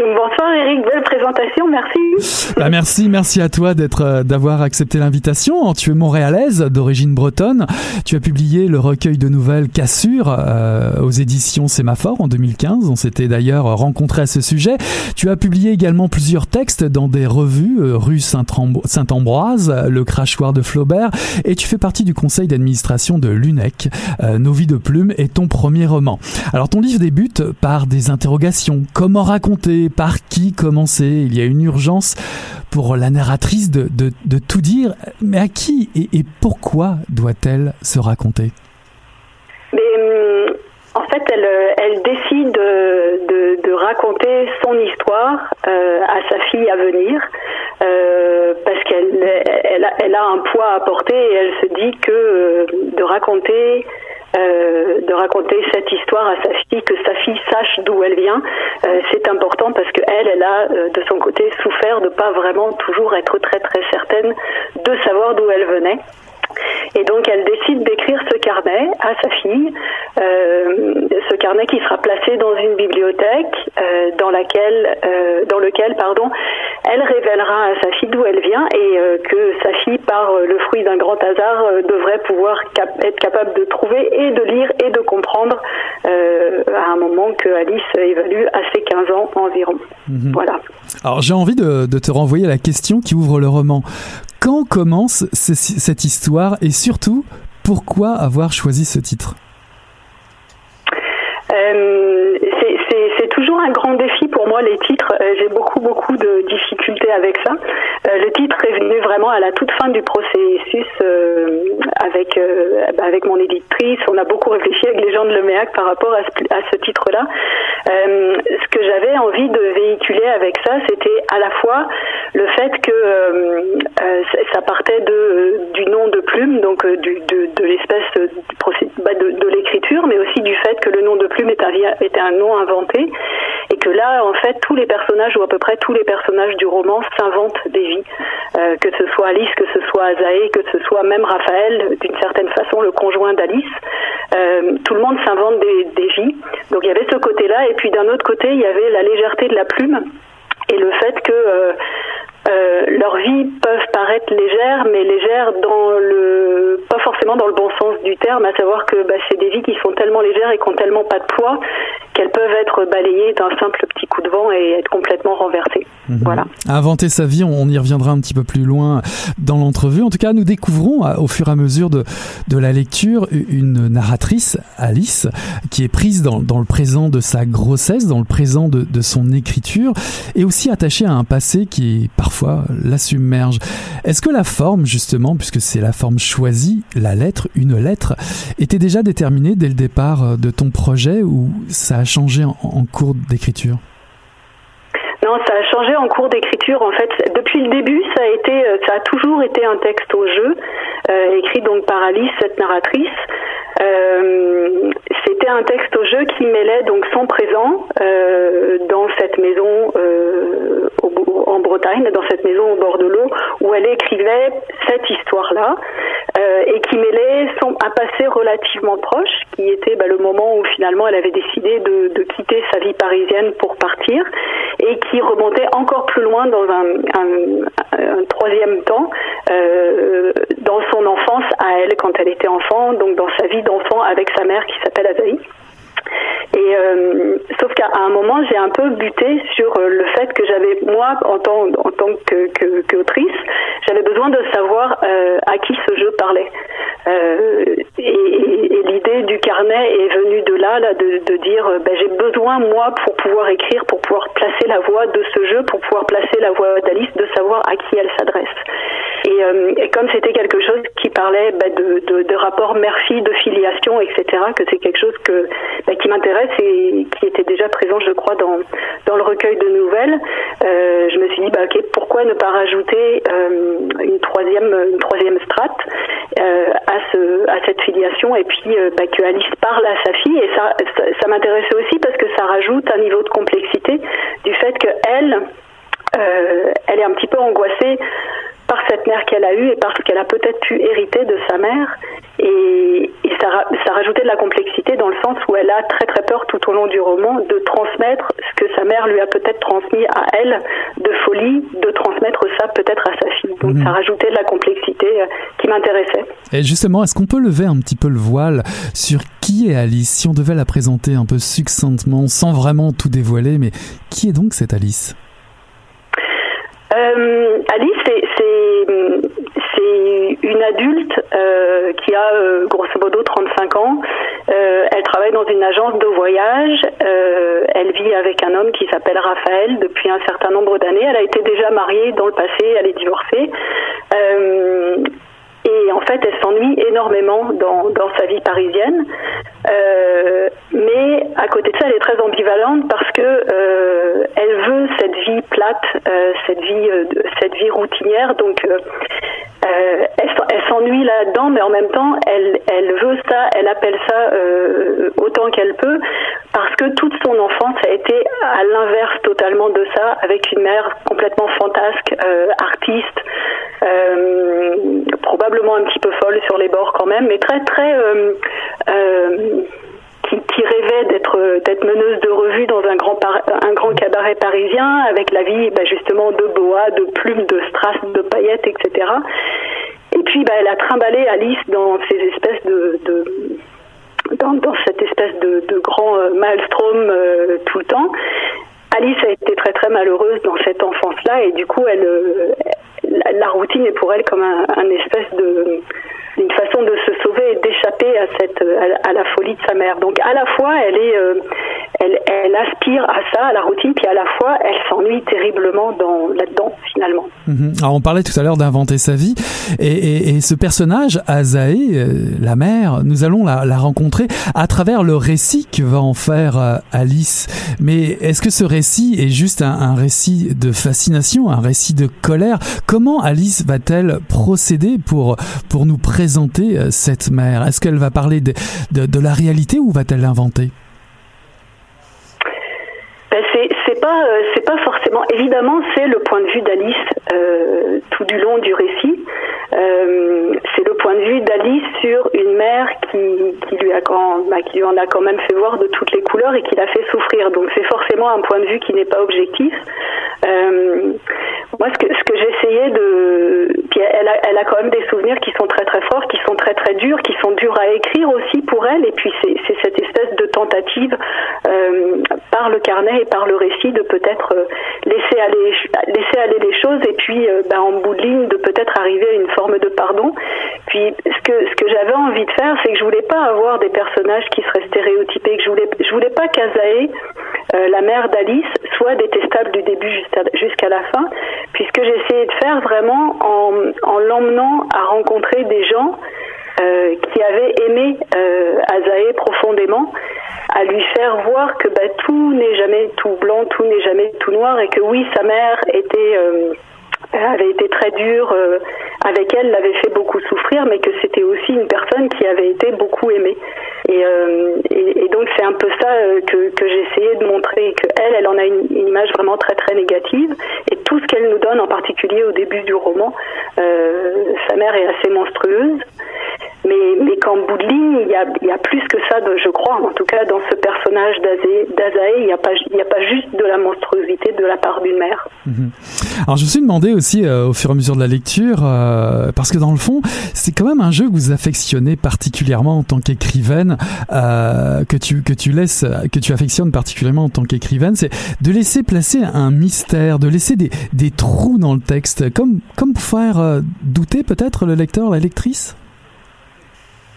Bonsoir Eric, belle présentation, merci. Bah merci, merci à toi d'être, euh, d'avoir accepté l'invitation. Tu es montréalaise d'origine bretonne. Tu as publié le recueil de nouvelles Cassure euh, aux éditions Sémaphore en 2015. On s'était d'ailleurs rencontré à ce sujet. Tu as publié également plusieurs textes dans des revues, euh, rue Saint-Ambroise, Le Crachoir de Flaubert, et tu fais partie du conseil d'administration de l'UNEC. Nos vies de plume est ton premier roman. Alors ton livre débute par des interrogations. Comment raconter par qui commencer. Il y a une urgence pour la narratrice de, de, tout dire. Mais à qui et, pourquoi doit-elle se raconter? Hum, En fait, elle, elle décide de, raconter son histoire euh, à sa fille à venir. Euh, parce qu'elle elle a, un poids à porter et elle se dit que euh, de raconter euh, de raconter cette histoire à sa fille, que sa fille sache d'où elle vient. Euh, c'est important parce que elle, a euh, de son côté souffert de pas vraiment toujours être très très certaine de savoir d'où elle venait. Et donc elle décide d'écrire ce carnet à sa fille, euh, ce carnet qui sera placé dans une bibliothèque euh, dans laquelle, euh, dans lequel, pardon, elle révélera à sa fille d'où elle vient et que sa fille, par le fruit d'un grand hasard, devrait pouvoir être capable de trouver et de lire et de comprendre à un moment que Alice évalue à ses 15 ans environ. Mhm. Voilà. Alors j'ai envie de, de te renvoyer à la question qui ouvre le roman. Quand commence cette histoire et surtout, pourquoi avoir choisi ce titre? Euh, c'est toujours un grand défi moi les titres. Euh, j'ai beaucoup beaucoup de difficultés avec ça. Euh, le titre est venu vraiment à la toute fin du processus avec avec mon éditrice. On a beaucoup réfléchi avec les gens de l'EMEAC par rapport à ce, titre-là. ce que j'avais envie de véhiculer avec ça, c'était à la fois le fait que ça partait de du nom de plume, donc de, de l'espèce bah, de, de l'écriture, mais aussi du fait que le nom de plume est un, était un nom inventé et que là, fait, tous les personnages ou à peu près tous les personnages du roman s'inventent des vies, euh, que ce soit Alice, que ce soit Azaé, que ce soit même Raphaël, d'une certaine façon le conjoint d'Alice. Euh, tout le monde s'invente des, vies. Donc il y avait ce côté-là, et puis d'un autre côté, il y avait la légèreté de la plume et le fait que euh, euh, leurs vies peuvent paraître légères, mais légères dans le pas forcément dans le bon sens du terme, à savoir que bah, c'est des vies qui sont tellement légères et qui ont tellement pas de poids qu'elles peuvent être balayées d'un simple petit coup de vent et être complètement renversées. Mhm. Voilà. Inventer sa vie, on y reviendra un petit peu plus loin dans l'entrevue. En tout cas, nous découvrons au fur et à mesure de, de la lecture une narratrice, Alice, qui est prise dans, dans le présent de sa grossesse, dans le présent de, de son écriture, et aussi attachée à un passé qui est parfois la submerge. Est-ce que la forme, justement, puisque c'est la forme choisie, la lettre, une lettre, était déjà déterminée dès le départ de ton projet ou ça a changé en, cours d'écriture? Cours d'écriture. En fait, depuis le début, ça a ça a toujours été un texte au jeu, écrit donc par Alice, cette narratrice. C'était un texte au jeu qui mêlait donc son présent dans cette maison dans cette maison au bord de l'eau, où elle écrivait cette histoire-là, euh, et qui mêlait son, un passé relativement proche, qui était bah, le moment où finalement elle avait décidé de, quitter sa vie parisienne pour partir, et qui remontait encore plus loin dans un troisième temps, euh, dans son enfance à elle quand elle était enfant, donc dans sa vie d'enfant avec sa mère qui s'appelle Azaï. Et euh, sauf qu'à un moment, j'ai un peu buté sur euh, le fait que j'avais moi, en tant en tant que qu'autrice, j'avais besoin de savoir euh, à qui ce jeu parlait. Et, l'idée du carnet est venue de là, là de, dire, ben, j'ai besoin moi pour pouvoir écrire, pour pouvoir placer la voix de ce jeu, pour pouvoir placer la voix d'Alice, de savoir à qui elle s'adresse. Et, et, comme c'était quelque chose qui parlait ben, de, de, de rapport mère-fille, de filiation, etc., que c'est quelque chose que ben, qui m'intéresse et qui était déjà présent, je crois, dans, dans le recueil de nouvelles, euh, je me suis dit, bah, pourquoi ne pas rajouter euh, une troisième, une troisième strate euh, à, ce, à cette filiation et puis bah, que Alice parle à sa fille. Et ça, ça, ça m'intéressait aussi parce que ça rajoute un niveau de complexité du fait que elle, euh, elle est un petit peu angoissée par cette mère qu'elle a eue et parce qu'elle a peut-être pu hériter de sa mère. Et, et ça, ça, rajoutait de la complexité dans le sens où elle a très très peur tout au long du roman de transmettre ce que sa mère lui a peut-être transmis à elle de folie, de transmettre ça peut-être à sa fille. Donc mmh. ça rajoutait de la complexité euh, qui m'intéressait. Et justement, est-ce qu'on peut lever un petit peu le voile sur qui est Alice? Si on devait la présenter un peu succinctement, sans vraiment tout dévoiler, mais qui est donc cette Alice? Euh, Alice, c'est une adulte euh, qui a euh, grosso modo 35 ans. Elle travaille dans une agence de voyage. Elle vit avec un homme qui s'appelle Raphaël depuis un certain nombre d'années. Elle a été déjà mariée dans le passé, elle est divorcée. Et en fait, elle s'ennuie énormément dans, dans, sa vie parisienne. Euh, mais à côté de ça, elle est très ambivalente parce que euh, elle veut cette vie plate, euh, cette vie, cette vie routinière. Donc, euh, euh, elle, s'ennuie là-dedans, mais en même temps, elle, elle veut ça, elle appelle ça autant qu'elle peut, parce que toute son enfance a été à l'inverse totalement de ça, avec une mère complètement fantasque, artiste, probablement un petit peu folle sur les bords quand même, mais très très euh, euh, qui, rêvait d'être d'être meneuse de revue dans un grand un grand cabaret parisien avec la vie bah, justement de boa, de plumes, de strass, de paillettes, etc. Et puis bah, elle a trimballé Alice dans cette espèce de, grand euh, maelstrom euh, tout le temps. Alice a été très très malheureuse dans cette enfance-là et du coup euh, la, routine est pour elle comme un espèce de une façon de se sauver et d'échapper à cette à, à, la folie de sa mère. Donc à la fois elle est euh, elle, aspire à ça, à la routine, puis à la fois elle s'ennuie terriblement dans là-dedans finalement. Mmh. Alors on parlait tout à l'heure d'inventer sa vie et, ce personnage Azaé, euh, la mère, nous allons la, rencontrer à travers le récit que va en faire euh, Alice. Mais est-ce que ce récit est juste un, un récit de fascination, un récit de colère? Comment Alice va-t-elle procéder pour pour nous présenter euh, cette mère? Est-ce qu'elle va parler de, de, de la réalité ou va-t-elle l'inventer? Ben c'est pas euh, c'est pas forcément. Évidemment c'est le point de vue d'Alice euh, tout du long du récit euh, c'est le point de vue d'Alice sur une mère bah, qui lui en a quand même fait voir de toutes les couleurs et qui l'a fait souffrir. Donc c'est forcément un point de vue qui n'est pas objectif. Euh, moi ce que j'essayais de puis elle a quand même des souvenirs qui sont très très forts qui sont très très durs qui sont durs à écrire aussi pour elle. Et puis c'est cette espèce de tentative euh, par le carnet et par le récit de peut-être euh, laisser aller laisser aller les choses et puis euh, bah, en bout de ligne de peut-être arriver à une forme de pardon. Puis ce que ce que j'avais envie de faire, c'est que je voulais pas avoir des personnages qui seraient stéréotypés, que je voulais je voulais pas qu'Azaé, la mère d'Alice, soit détestable du début jusqu'à la fin, puisque essayé de faire vraiment en, en l'emmenant à rencontrer des gens euh, qui avaient aimé euh, Azaé profondément à lui faire voir que bah, tout n'est jamais tout blanc, tout n'est jamais tout noir et que oui, sa mère euh, avait été très dure euh, avec elle, l'avait fait beaucoup souffrir, mais que c'était aussi une personne qui avait été beaucoup aimée. Et, donc c'est un peu ça que, que essayé de montrer, que elle, en a une, image vraiment très très négative, et tout ce qu'elle nous donne, en particulier au début du roman, sa mère est assez monstrueuse. Mais, mais qu'en bout de ligne, il y a, plus que ça, je crois, en tout cas dans ce personnage d'Azaé, il n'y a, pas, a pas juste de la monstruosité de la part d'une mère. Mhm. Alors je me suis demandé aussi euh, au fur et à mesure de la lecture, euh, parce que dans le fond, c'est quand même un jeu que vous affectionnez particulièrement en tant qu'écrivaine, euh, que tu que tu laisses, que tu affectionnes particulièrement en tant qu'écrivaine, c'est de laisser placer un mystère, de laisser des, des trous dans le texte, comme comme pour faire douter peut-être le lecteur, la lectrice?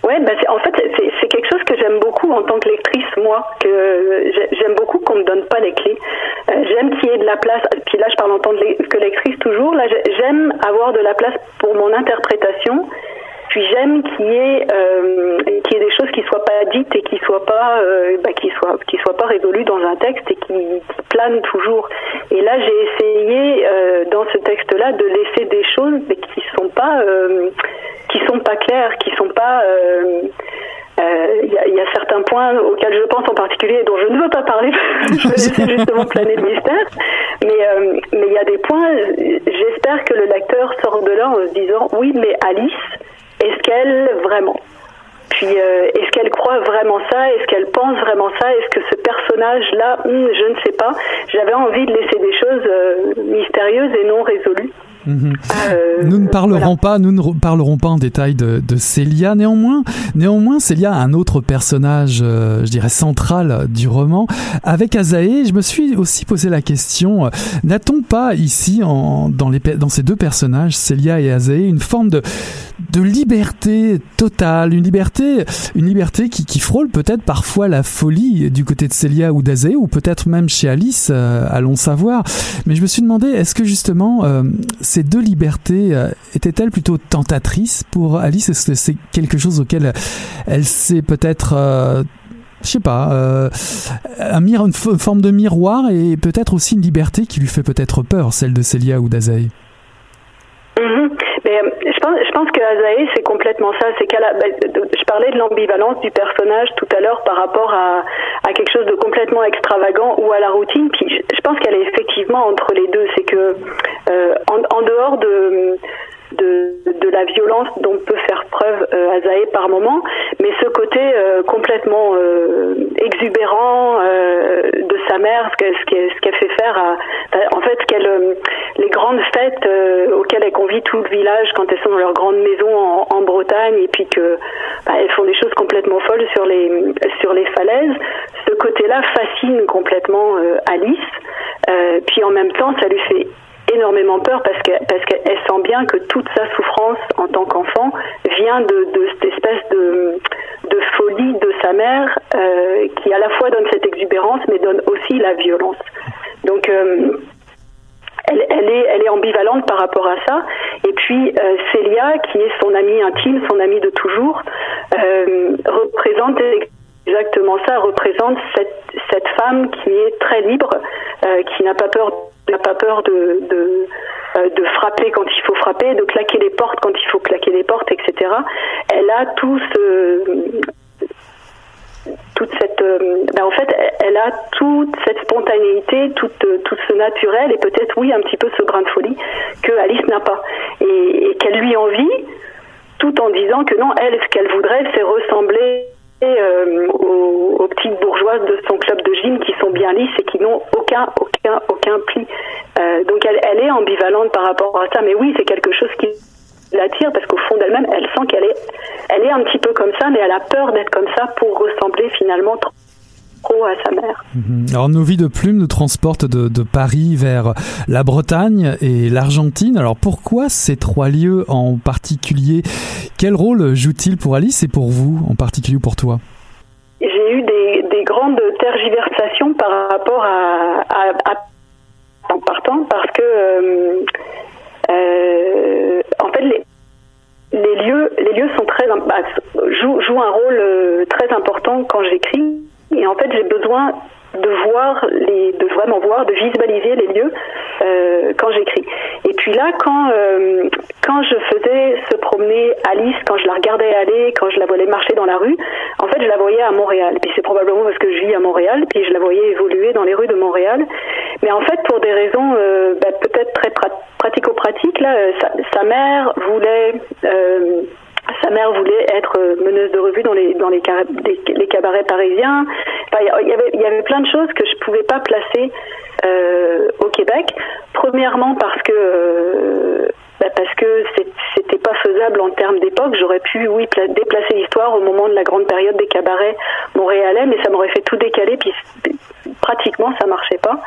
Ouais, bah en fait, c'est quelque chose que j'aime beaucoup en tant que lectrice, moi, que j'aime beaucoup qu'on me donne pas les clés. Euh, j'aime qu'il y ait de la place, puis là je parle en tant que lectrice toujours, là j'aime avoir de la place pour mon interprétation, puis j'aime qu'il y ait euh, des choses qui soient pas dites et qui soient euh, bah, qui soient qui soient pas résolues dans un texte et qui, qui planent toujours. Et là j'ai essayé euh, dans ce texte-là de laisser des choses mais qui sont pas euh, sont pas claires, qui sont pas il y, a certains points auxquels je pense en particulier et dont je ne veux pas parler, je vais laisser justement planer le mystère. Mais mais il y a des points, j'espère que le lecteur sort de là en se disant oui, mais Alice, est-ce qu'elle vraiment? Puis euh, est-ce qu'elle croit vraiment ça? Est-ce qu'elle pense vraiment ça? Est-ce que ce personnage-là, hmm, je ne sais pas. J'avais envie de laisser des choses euh, mystérieuses et non résolues. Mmh. Euh, nous ne parlerons voilà. pas, nous ne parlerons pas en détail de, de Célia. Néanmoins, néanmoins, Célia a un autre personnage, euh, je dirais central du roman. Avec Azaé, je me suis aussi posé la question euh, n'a-t-on pas ici, en, dans, les, dans ces deux personnages, Célia et Azaé, une forme de de liberté totale, une liberté, une liberté qui, qui frôle peut-être parfois la folie du côté de Célia ou d'Azaé, ou peut-être même chez Alice, allons savoir. Mais je me suis demandé, est-ce que justement ces deux libertés euh, étaient-elles plutôt tentatrices pour Alice? Est-ce que c'est quelque chose auquel elle s'est peut-être euh, je sais pas, euh, un une, forme de miroir et peut-être aussi une liberté qui lui fait peut-être peur, celle de Célia ou d'Azaé. Mm -hmm. Mais je pense, je que c'est complètement ça. A, je parlais de l'ambivalence du personnage tout à l'heure par rapport à, à quelque chose de complètement extravagant ou à la routine. Puis je, je pense qu'elle est effectivement entre les deux. C'est que euh, en, en, dehors de de, de, la dont peut faire preuve euh, Azaé par moment, mais ce côté euh, complètement euh, exubérant euh, de sa mère, ce qu'elle fait faire en fait, les grandes fêtes auxquelles elle convie tout le village quand elles sont dans leur grande maison en, Bretagne et puis que bah, font des choses complètement folles sur les sur les falaises. Ce côté-là fascine complètement Alice, puis en même temps, ça lui fait énormément peur parce que parce qu'elle sent bien que toute sa souffrance en tant qu'enfant vient de, de cette espèce de, de folie de sa mère euh, qui à la fois donne cette exubérance mais donne aussi la violence. Donc euh, elle, elle, est, elle est ambivalente par rapport à ça. Et puis euh, Célia, qui est son amie intime, son amie de toujours, représente exactement ça, représente cette, femme qui est très libre, qui n'a pas peur n'a pas peur de, de, euh, frapper quand il faut frapper, de claquer les portes quand il faut claquer les portes, etc. Elle a tout ce toute cette euh, ben en fait elle a toute cette spontanéité toute tout ce naturel et peut-être oui un petit peu ce grain de folie que Alice n'a pas et, et qu'elle lui envie tout en disant que non elle ce qu'elle voudrait c'est ressembler euh, aux, petites bourgeoises de son club de gym qui sont bien lisses et qui n'ont aucun, aucun, aucun pli. Euh, donc elle, elle, est ambivalente par rapport à ça, mais oui, c'est quelque chose qui l'attire parce qu'au fond d'elle-même, elle sent qu'elle est, elle est un petit peu comme ça, mais elle a peur d'être comme ça pour ressembler finalement trop à sa mère. Alors nos vies de plume nous transportent de, de, Paris vers la Bretagne et l'Argentine. Alors pourquoi ces trois lieux en particulier? Quel rôle jouent-ils pour Alice et pour vous en particulier pour toi? J'ai eu des, des, grandes tergiversations par rapport à, à, à en partant parce que euh, euh, en fait les, les lieux les lieux sont très bah, jouent, jouent un rôle euh, très important quand j'écris Et en fait, j'ai besoin de voir de vraiment voir, de visualiser les lieux euh, quand j'écris. Et puis là, quand euh, quand je faisais se promener Alice, quand je la regardais aller, quand je la voyais marcher dans la rue, en fait, je la voyais à Montréal. Puis c'est probablement parce que je vis à Montréal, puis je la voyais évoluer dans les rues de Montréal. Mais en fait, pour des raisons euh, bah, peut-être très pratico-pratiques, sa, mère voulait sa mère voulait être euh, meneuse de revue dans les dans les, les cabarets parisiens. Enfin, il y avait y avait plein de choses que je pouvais pas placer euh, au Québec. Premièrement parce que euh, bah parce que c'était pas faisable en termes d'époque. J'aurais pu, oui, déplacer l'histoire au moment de la grande période des cabarets montréalais, mais ça m'aurait fait tout décaler, puis pratiquement ça marchait pas.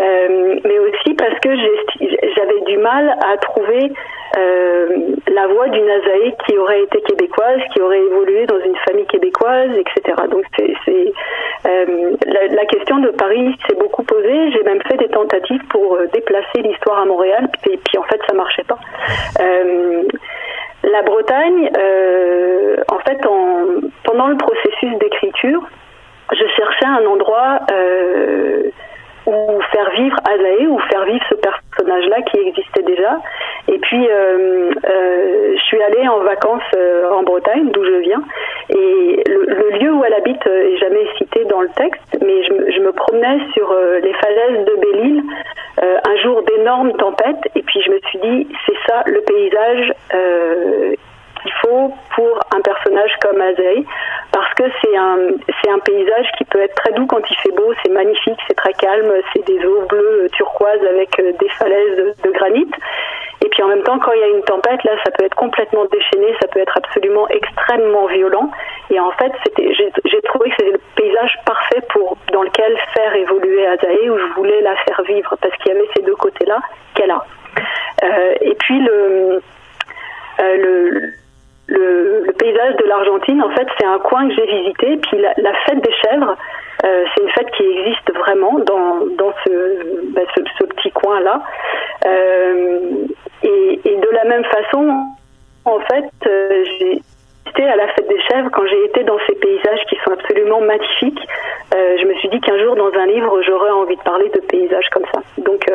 Euh, mais aussi parce que j'avais du mal à trouver euh, la voix d'une Azaé qui aurait été québécoise, qui aurait évolué dans une famille québécoise, etc. Donc c'est euh, la, question de Paris s'est beaucoup posée. J'ai même fait des tentatives pour déplacer l'histoire à Montréal, puis, puis, en fait ça marchait pas. La Bretagne, en fait, en, pendant le processus d'écriture, je cherchais un endroit euh, ou faire vivre Azaé ou faire vivre ce personnage-là qui existait déjà. Et puis, euh, euh, je suis allée en vacances en Bretagne, d'où je viens, et le, lieu où elle habite est jamais cité dans le texte, mais je, me promenais sur les falaises de Belle-Île un jour d'énormes tempêtes, et puis je me suis dit, c'est ça le paysage qu'il faut pour un personnage comme Azaï parce que c'est un c'est un paysage qui peut être très doux quand il fait beau, c'est magnifique, c'est très calme, c'est des eaux bleues turquoises avec euh, des falaises de, granit. Et puis en même temps, quand il y a une tempête, là, ça peut être complètement déchaîné, ça peut être absolument extrêmement violent. Et en fait, j'ai trouvé que c'était le paysage parfait pour dans lequel faire évoluer Azaé, où je voulais la faire vivre, parce qu'il y avait ces deux côtés-là qu'elle a. Euh, et puis le, euh, le le, paysage de l'Argentine, en fait, c'est un coin que j'ai visité. Puis la, fête des chèvres, euh, c'est une fête qui existe vraiment dans, dans ce, bah, petit coin-là. Euh, et, de la même façon, en fait, euh, j'ai été à la fête des chèvres quand j'ai été dans ces paysages qui sont absolument magnifiques. Euh, je me suis dit qu'un jour, dans un livre, j'aurais envie de parler de paysages comme ça. Donc,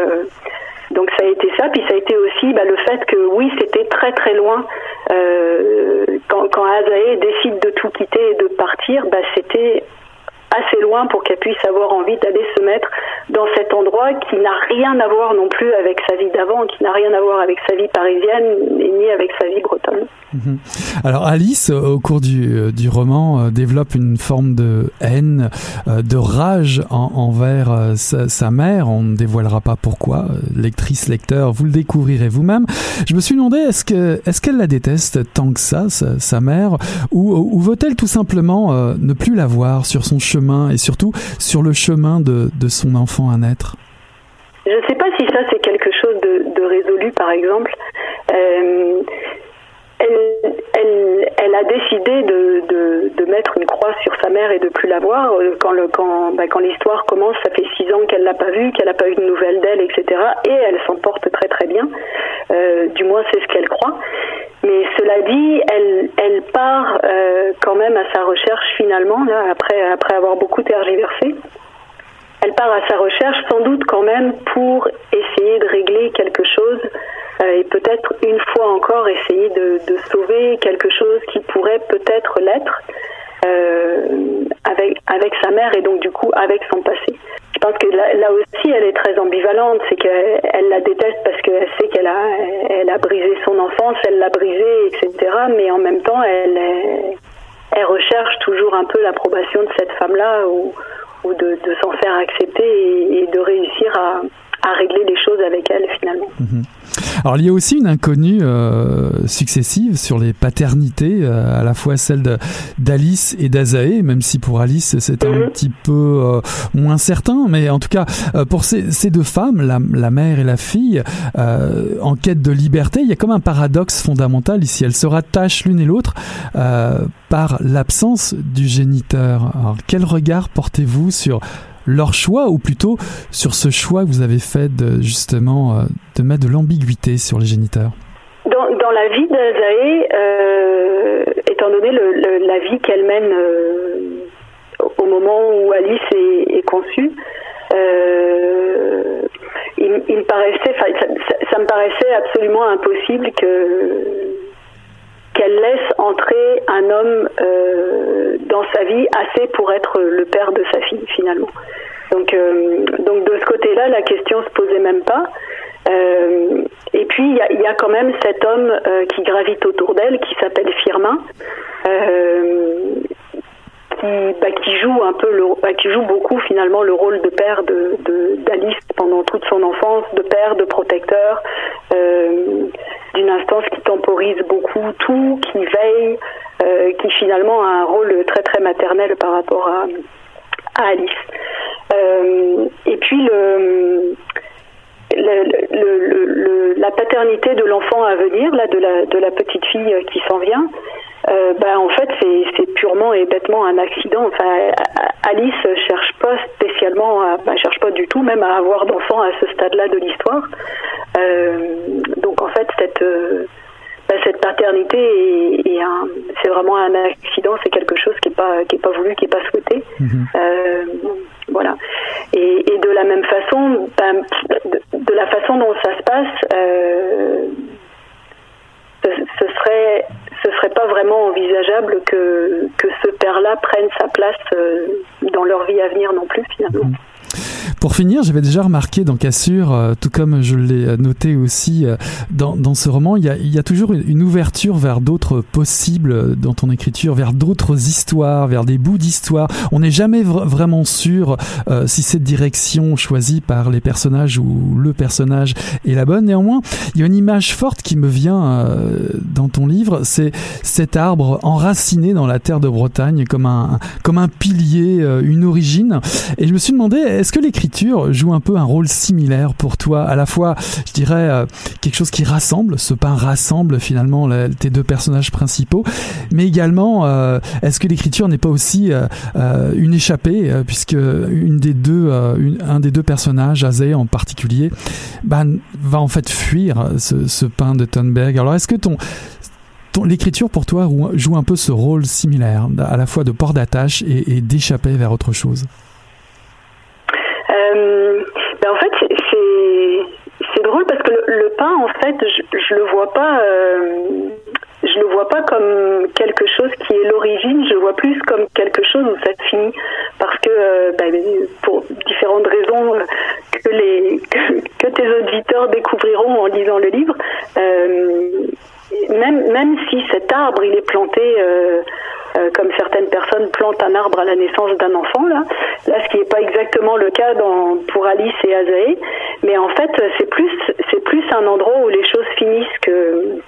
donc ça a été ça, puis ça a été aussi bah, le fait que oui, c'était très très loin. Euh, quand, quand Azaé décide de tout quitter et de partir, bah, c'était assez loin pour qu'elle puisse avoir envie d'aller se mettre dans cet endroit qui n'a rien à voir non plus avec sa vie d'avant, qui n'a rien à voir avec sa vie parisienne ni avec sa vie bretonne. Mhm. Alors Alice, au cours du, euh, du roman, euh, développe une forme de haine, euh, de rage envers sa, mère. On ne dévoilera pas pourquoi. Lectrice, lecteur, vous le découvrirez vous-même. Je me suis demandé, est-ce que est-ce qu'elle la déteste tant que ça, sa, mère, ou, ou veut-elle tout simplement ne plus la voir sur son chemin et surtout sur le chemin de, son enfant à naître Je ne sais pas si ça c'est quelque chose de, résolu, par exemple. Euh, elle, a décidé de, mettre une croix sur sa mère et de plus la voir. Euh, bah, quand l'histoire commence, ça fait six ans qu'elle l'a pas vue, qu'elle n'a pas eu de nouvelles d'elle, etc. Et elle s'en porte très très bien. Euh, du moins, c'est ce qu'elle croit. Mais cela dit, elle, elle part euh, quand même à sa recherche finalement, après, après avoir beaucoup tergiversé. Elle part à sa recherche sans doute quand même pour essayer de régler quelque chose euh, et peut-être une fois encore essayer de, de, sauver quelque chose qui pourrait peut-être l'être euh, avec, avec sa mère et donc du coup avec son passé. Je pense que là, là aussi elle est très ambivalente, c'est qu'elle la déteste parce qu'elle sait qu'elle a, elle a brisé son enfance, elle l'a brisé, etc. Mais en même temps, elle, elle recherche toujours un peu l'approbation de cette femme-là ou, ou de, de s'en faire accepter et, et de réussir à, à régler les choses avec elle finalement. Mhm. Alors il y a aussi une inconnue euh, successive sur les paternités, euh, à la fois celle d'Alice et d'Azaé, même si pour Alice c'est un mhm. petit peu euh, moins certain, mais en tout cas euh, pour ces, ces, deux femmes, la, la, mère et la fille, euh, en quête de liberté, il y a comme un paradoxe fondamental ici. Elles se rattachent l'une et l'autre par l'absence du géniteur. Alors quel regard portez-vous sur leur choix ou plutôt sur ce choix que vous avez fait de justement euh, de mettre de l'ambiguïté sur les géniteurs dans, dans la vie d'Azaé, euh, étant donné le, la vie qu'elle mène euh, au moment où Alice est, conçue. Il, paraissait, ça, me paraissait absolument impossible que qu'elle laisse entrer un homme dans sa vie assez pour être le père de sa fille finalement. Donc, donc de ce côté-là, la question se posait même pas. Euh, et puis il y a, quand même cet homme euh, qui gravite autour d'elle, qui s'appelle Firmin, euh, bah, qui, joue un peu le, bah, qui joue beaucoup finalement le rôle de père de d'Alice pendant toute son enfance, de père, de protecteur, d'une instance qui temporise beaucoup tout, qui veille, qui finalement a un rôle très très maternel par rapport à, à Alice. et puis le le, la paternité de l'enfant à venir, là, de la, de la petite fille qui s'en vient, euh, ben, en fait, c'est purement et bêtement un accident. Enfin, Alice cherche pas spécialement, à, ben, cherche pas du tout même à avoir d'enfant à ce stade-là de l'histoire. Euh, donc, en fait, cette euh, ben, cette paternité est, c'est vraiment un accident, c'est quelque chose qui est pas qui est pas voulu, qui est pas souhaité. Mhm. Voilà. Et, et, de la même façon, ben, de, la façon dont ça se passe, euh, ce, ce, serait ce serait pas vraiment envisageable que que ce père-là prenne sa place euh, dans leur vie à venir non plus finalement. Mhm. Pour finir, j'avais déjà remarqué dans Cassure, euh, tout comme je l'ai noté aussi euh, dans, ce roman, il y, a, toujours une ouverture vers d'autres possibles dans ton écriture, vers d'autres histoires, vers des bouts d'histoire. On n'est jamais vraiment sûr euh, si cette direction choisie par les personnages ou le personnage est la bonne. Néanmoins, il y a une image forte qui me vient dans ton livre, c'est cet arbre enraciné dans la terre de Bretagne comme un, comme un pilier, une origine. Et je me suis demandé, est-ce que l'écriture joue un peu un rôle similaire pour toi, à la fois, je dirais, euh, quelque chose qui rassemble, ce pain rassemble finalement tes deux personnages principaux, mais également, euh, est-ce que l'écriture n'est pas aussi euh, une échappée, puisque une des deux, un des deux personnages, Azé en particulier, bah, va en fait fuir ce, pain de Thunberg. Alors est-ce que ton l'écriture pour toi joue un peu ce rôle similaire, à la fois de port d'attache et d'échapper vers autre chose? Euh, ben en fait, c'est drôle parce que le, pain, en fait, je, je le vois pas. Euh, je le vois pas comme quelque chose qui est l'origine, je le vois plus comme quelque chose où ça finit, parce que euh, ben, pour différentes raisons que les que, tes auditeurs découvriront en lisant le livre, même même si cet arbre il est planté euh, comme certaines personnes plantent un arbre à la naissance d'un enfant là. Là, ce qui n'est pas exactement le cas dans, pour Alice et Azaé, mais en fait, c'est plus c'est plus un endroit où les choses finissent que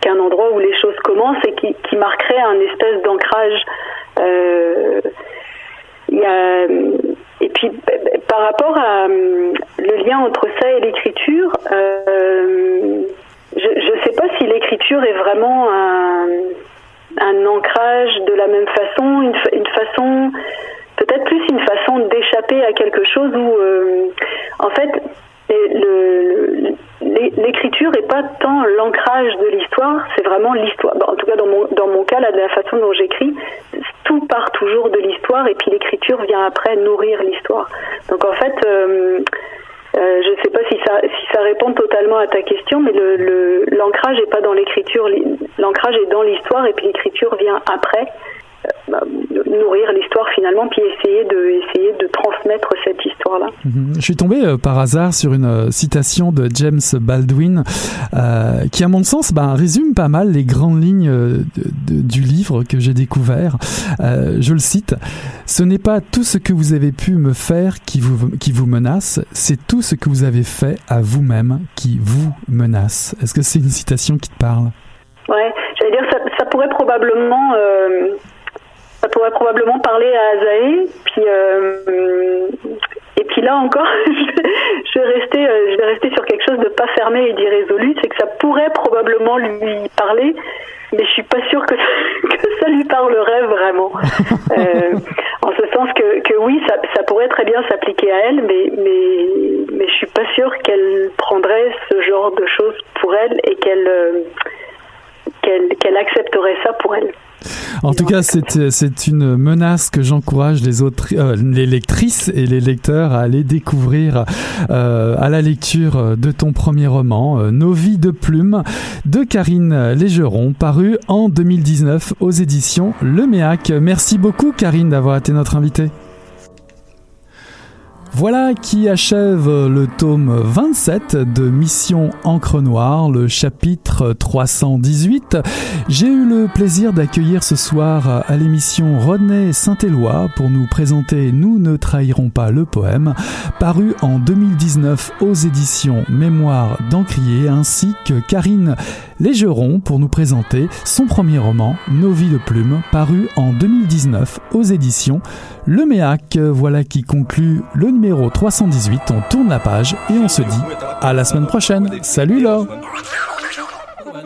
qu'un endroit où les choses commencent et qui, qui marquerait un espèce d'ancrage. Euh, et puis par rapport à le lien entre ça et l'écriture, euh, je ne sais pas si l'écriture est vraiment un ancrage de la même façon, une, une façon, peut-être plus une façon d'échapper à quelque chose où, euh, en fait, l'écriture n'est pas tant l'ancrage de l'histoire, c'est vraiment l'histoire. en tout cas, dans mon, cas, de la façon dont j'écris, tout part toujours de l'histoire et puis l'écriture vient après nourrir l'histoire. Donc en fait, euh, euh, je ne sais pas si ça, répond totalement à ta question, mais l'ancrage n'est pas dans l'écriture, l'ancrage est dans l'histoire et puis l'écriture vient après. Euh, bah, nourrir l'histoire finalement, puis essayer de, essayer de transmettre cette histoire-là. Mhm. Je suis tombé euh, par hasard sur une euh, citation de James Baldwin qui, à mon sens, bah, résume pas mal les grandes lignes du livre que j'ai découvert. je le cite Ce n'est pas tout ce que vous avez pu me faire qui vous, qui vous menace, c'est tout ce que vous avez fait à vous-même qui vous menace. Est-ce que c'est une citation qui te parle? Ouais, j'allais dire ça, pourrait probablement ça pourrait probablement parler à Azaé. Puis, euh, et puis là encore, je vais rester, euh, je vais rester sur quelque chose de pas fermé et d'irrésolu. C'est que ça pourrait probablement lui parler, mais je suis pas sûre que, que ça lui parlerait vraiment. Euh, en ce sens que, que oui, ça, ça pourrait très bien s'appliquer à elle, mais, mais, mais je suis pas sûre qu'elle prendrait ce genre de choses pour elle et qu'elle qu'elle qu'elle accepterait ça pour elle. En tout cas, c'est une menace que j'encourage les, autres, euh, les lectrices et les lecteurs à aller découvrir euh, à la lecture de ton premier roman, euh, Nos vies de plumes, de Karine Légeron, paru en 2019 aux éditions Le Méac. Merci beaucoup, Karine, d'avoir été notre invitée. Voilà qui achève le tome 27 de Mission Encre Noire, le chapitre 318. J'ai eu le plaisir d'accueillir ce soir à l'émission Rodney Saint-Éloi pour nous présenter Nous ne trahirons pas le poème, paru en 2019 aux éditions Mémoire d'Encrier, ainsi que Karine Légeron pour nous présenter son premier roman, Nos vies de plumes, paru en 2019 aux éditions Le Méac. Voilà qui conclut le numéro 318. On tourne la page et on se dit à la semaine prochaine. Salut là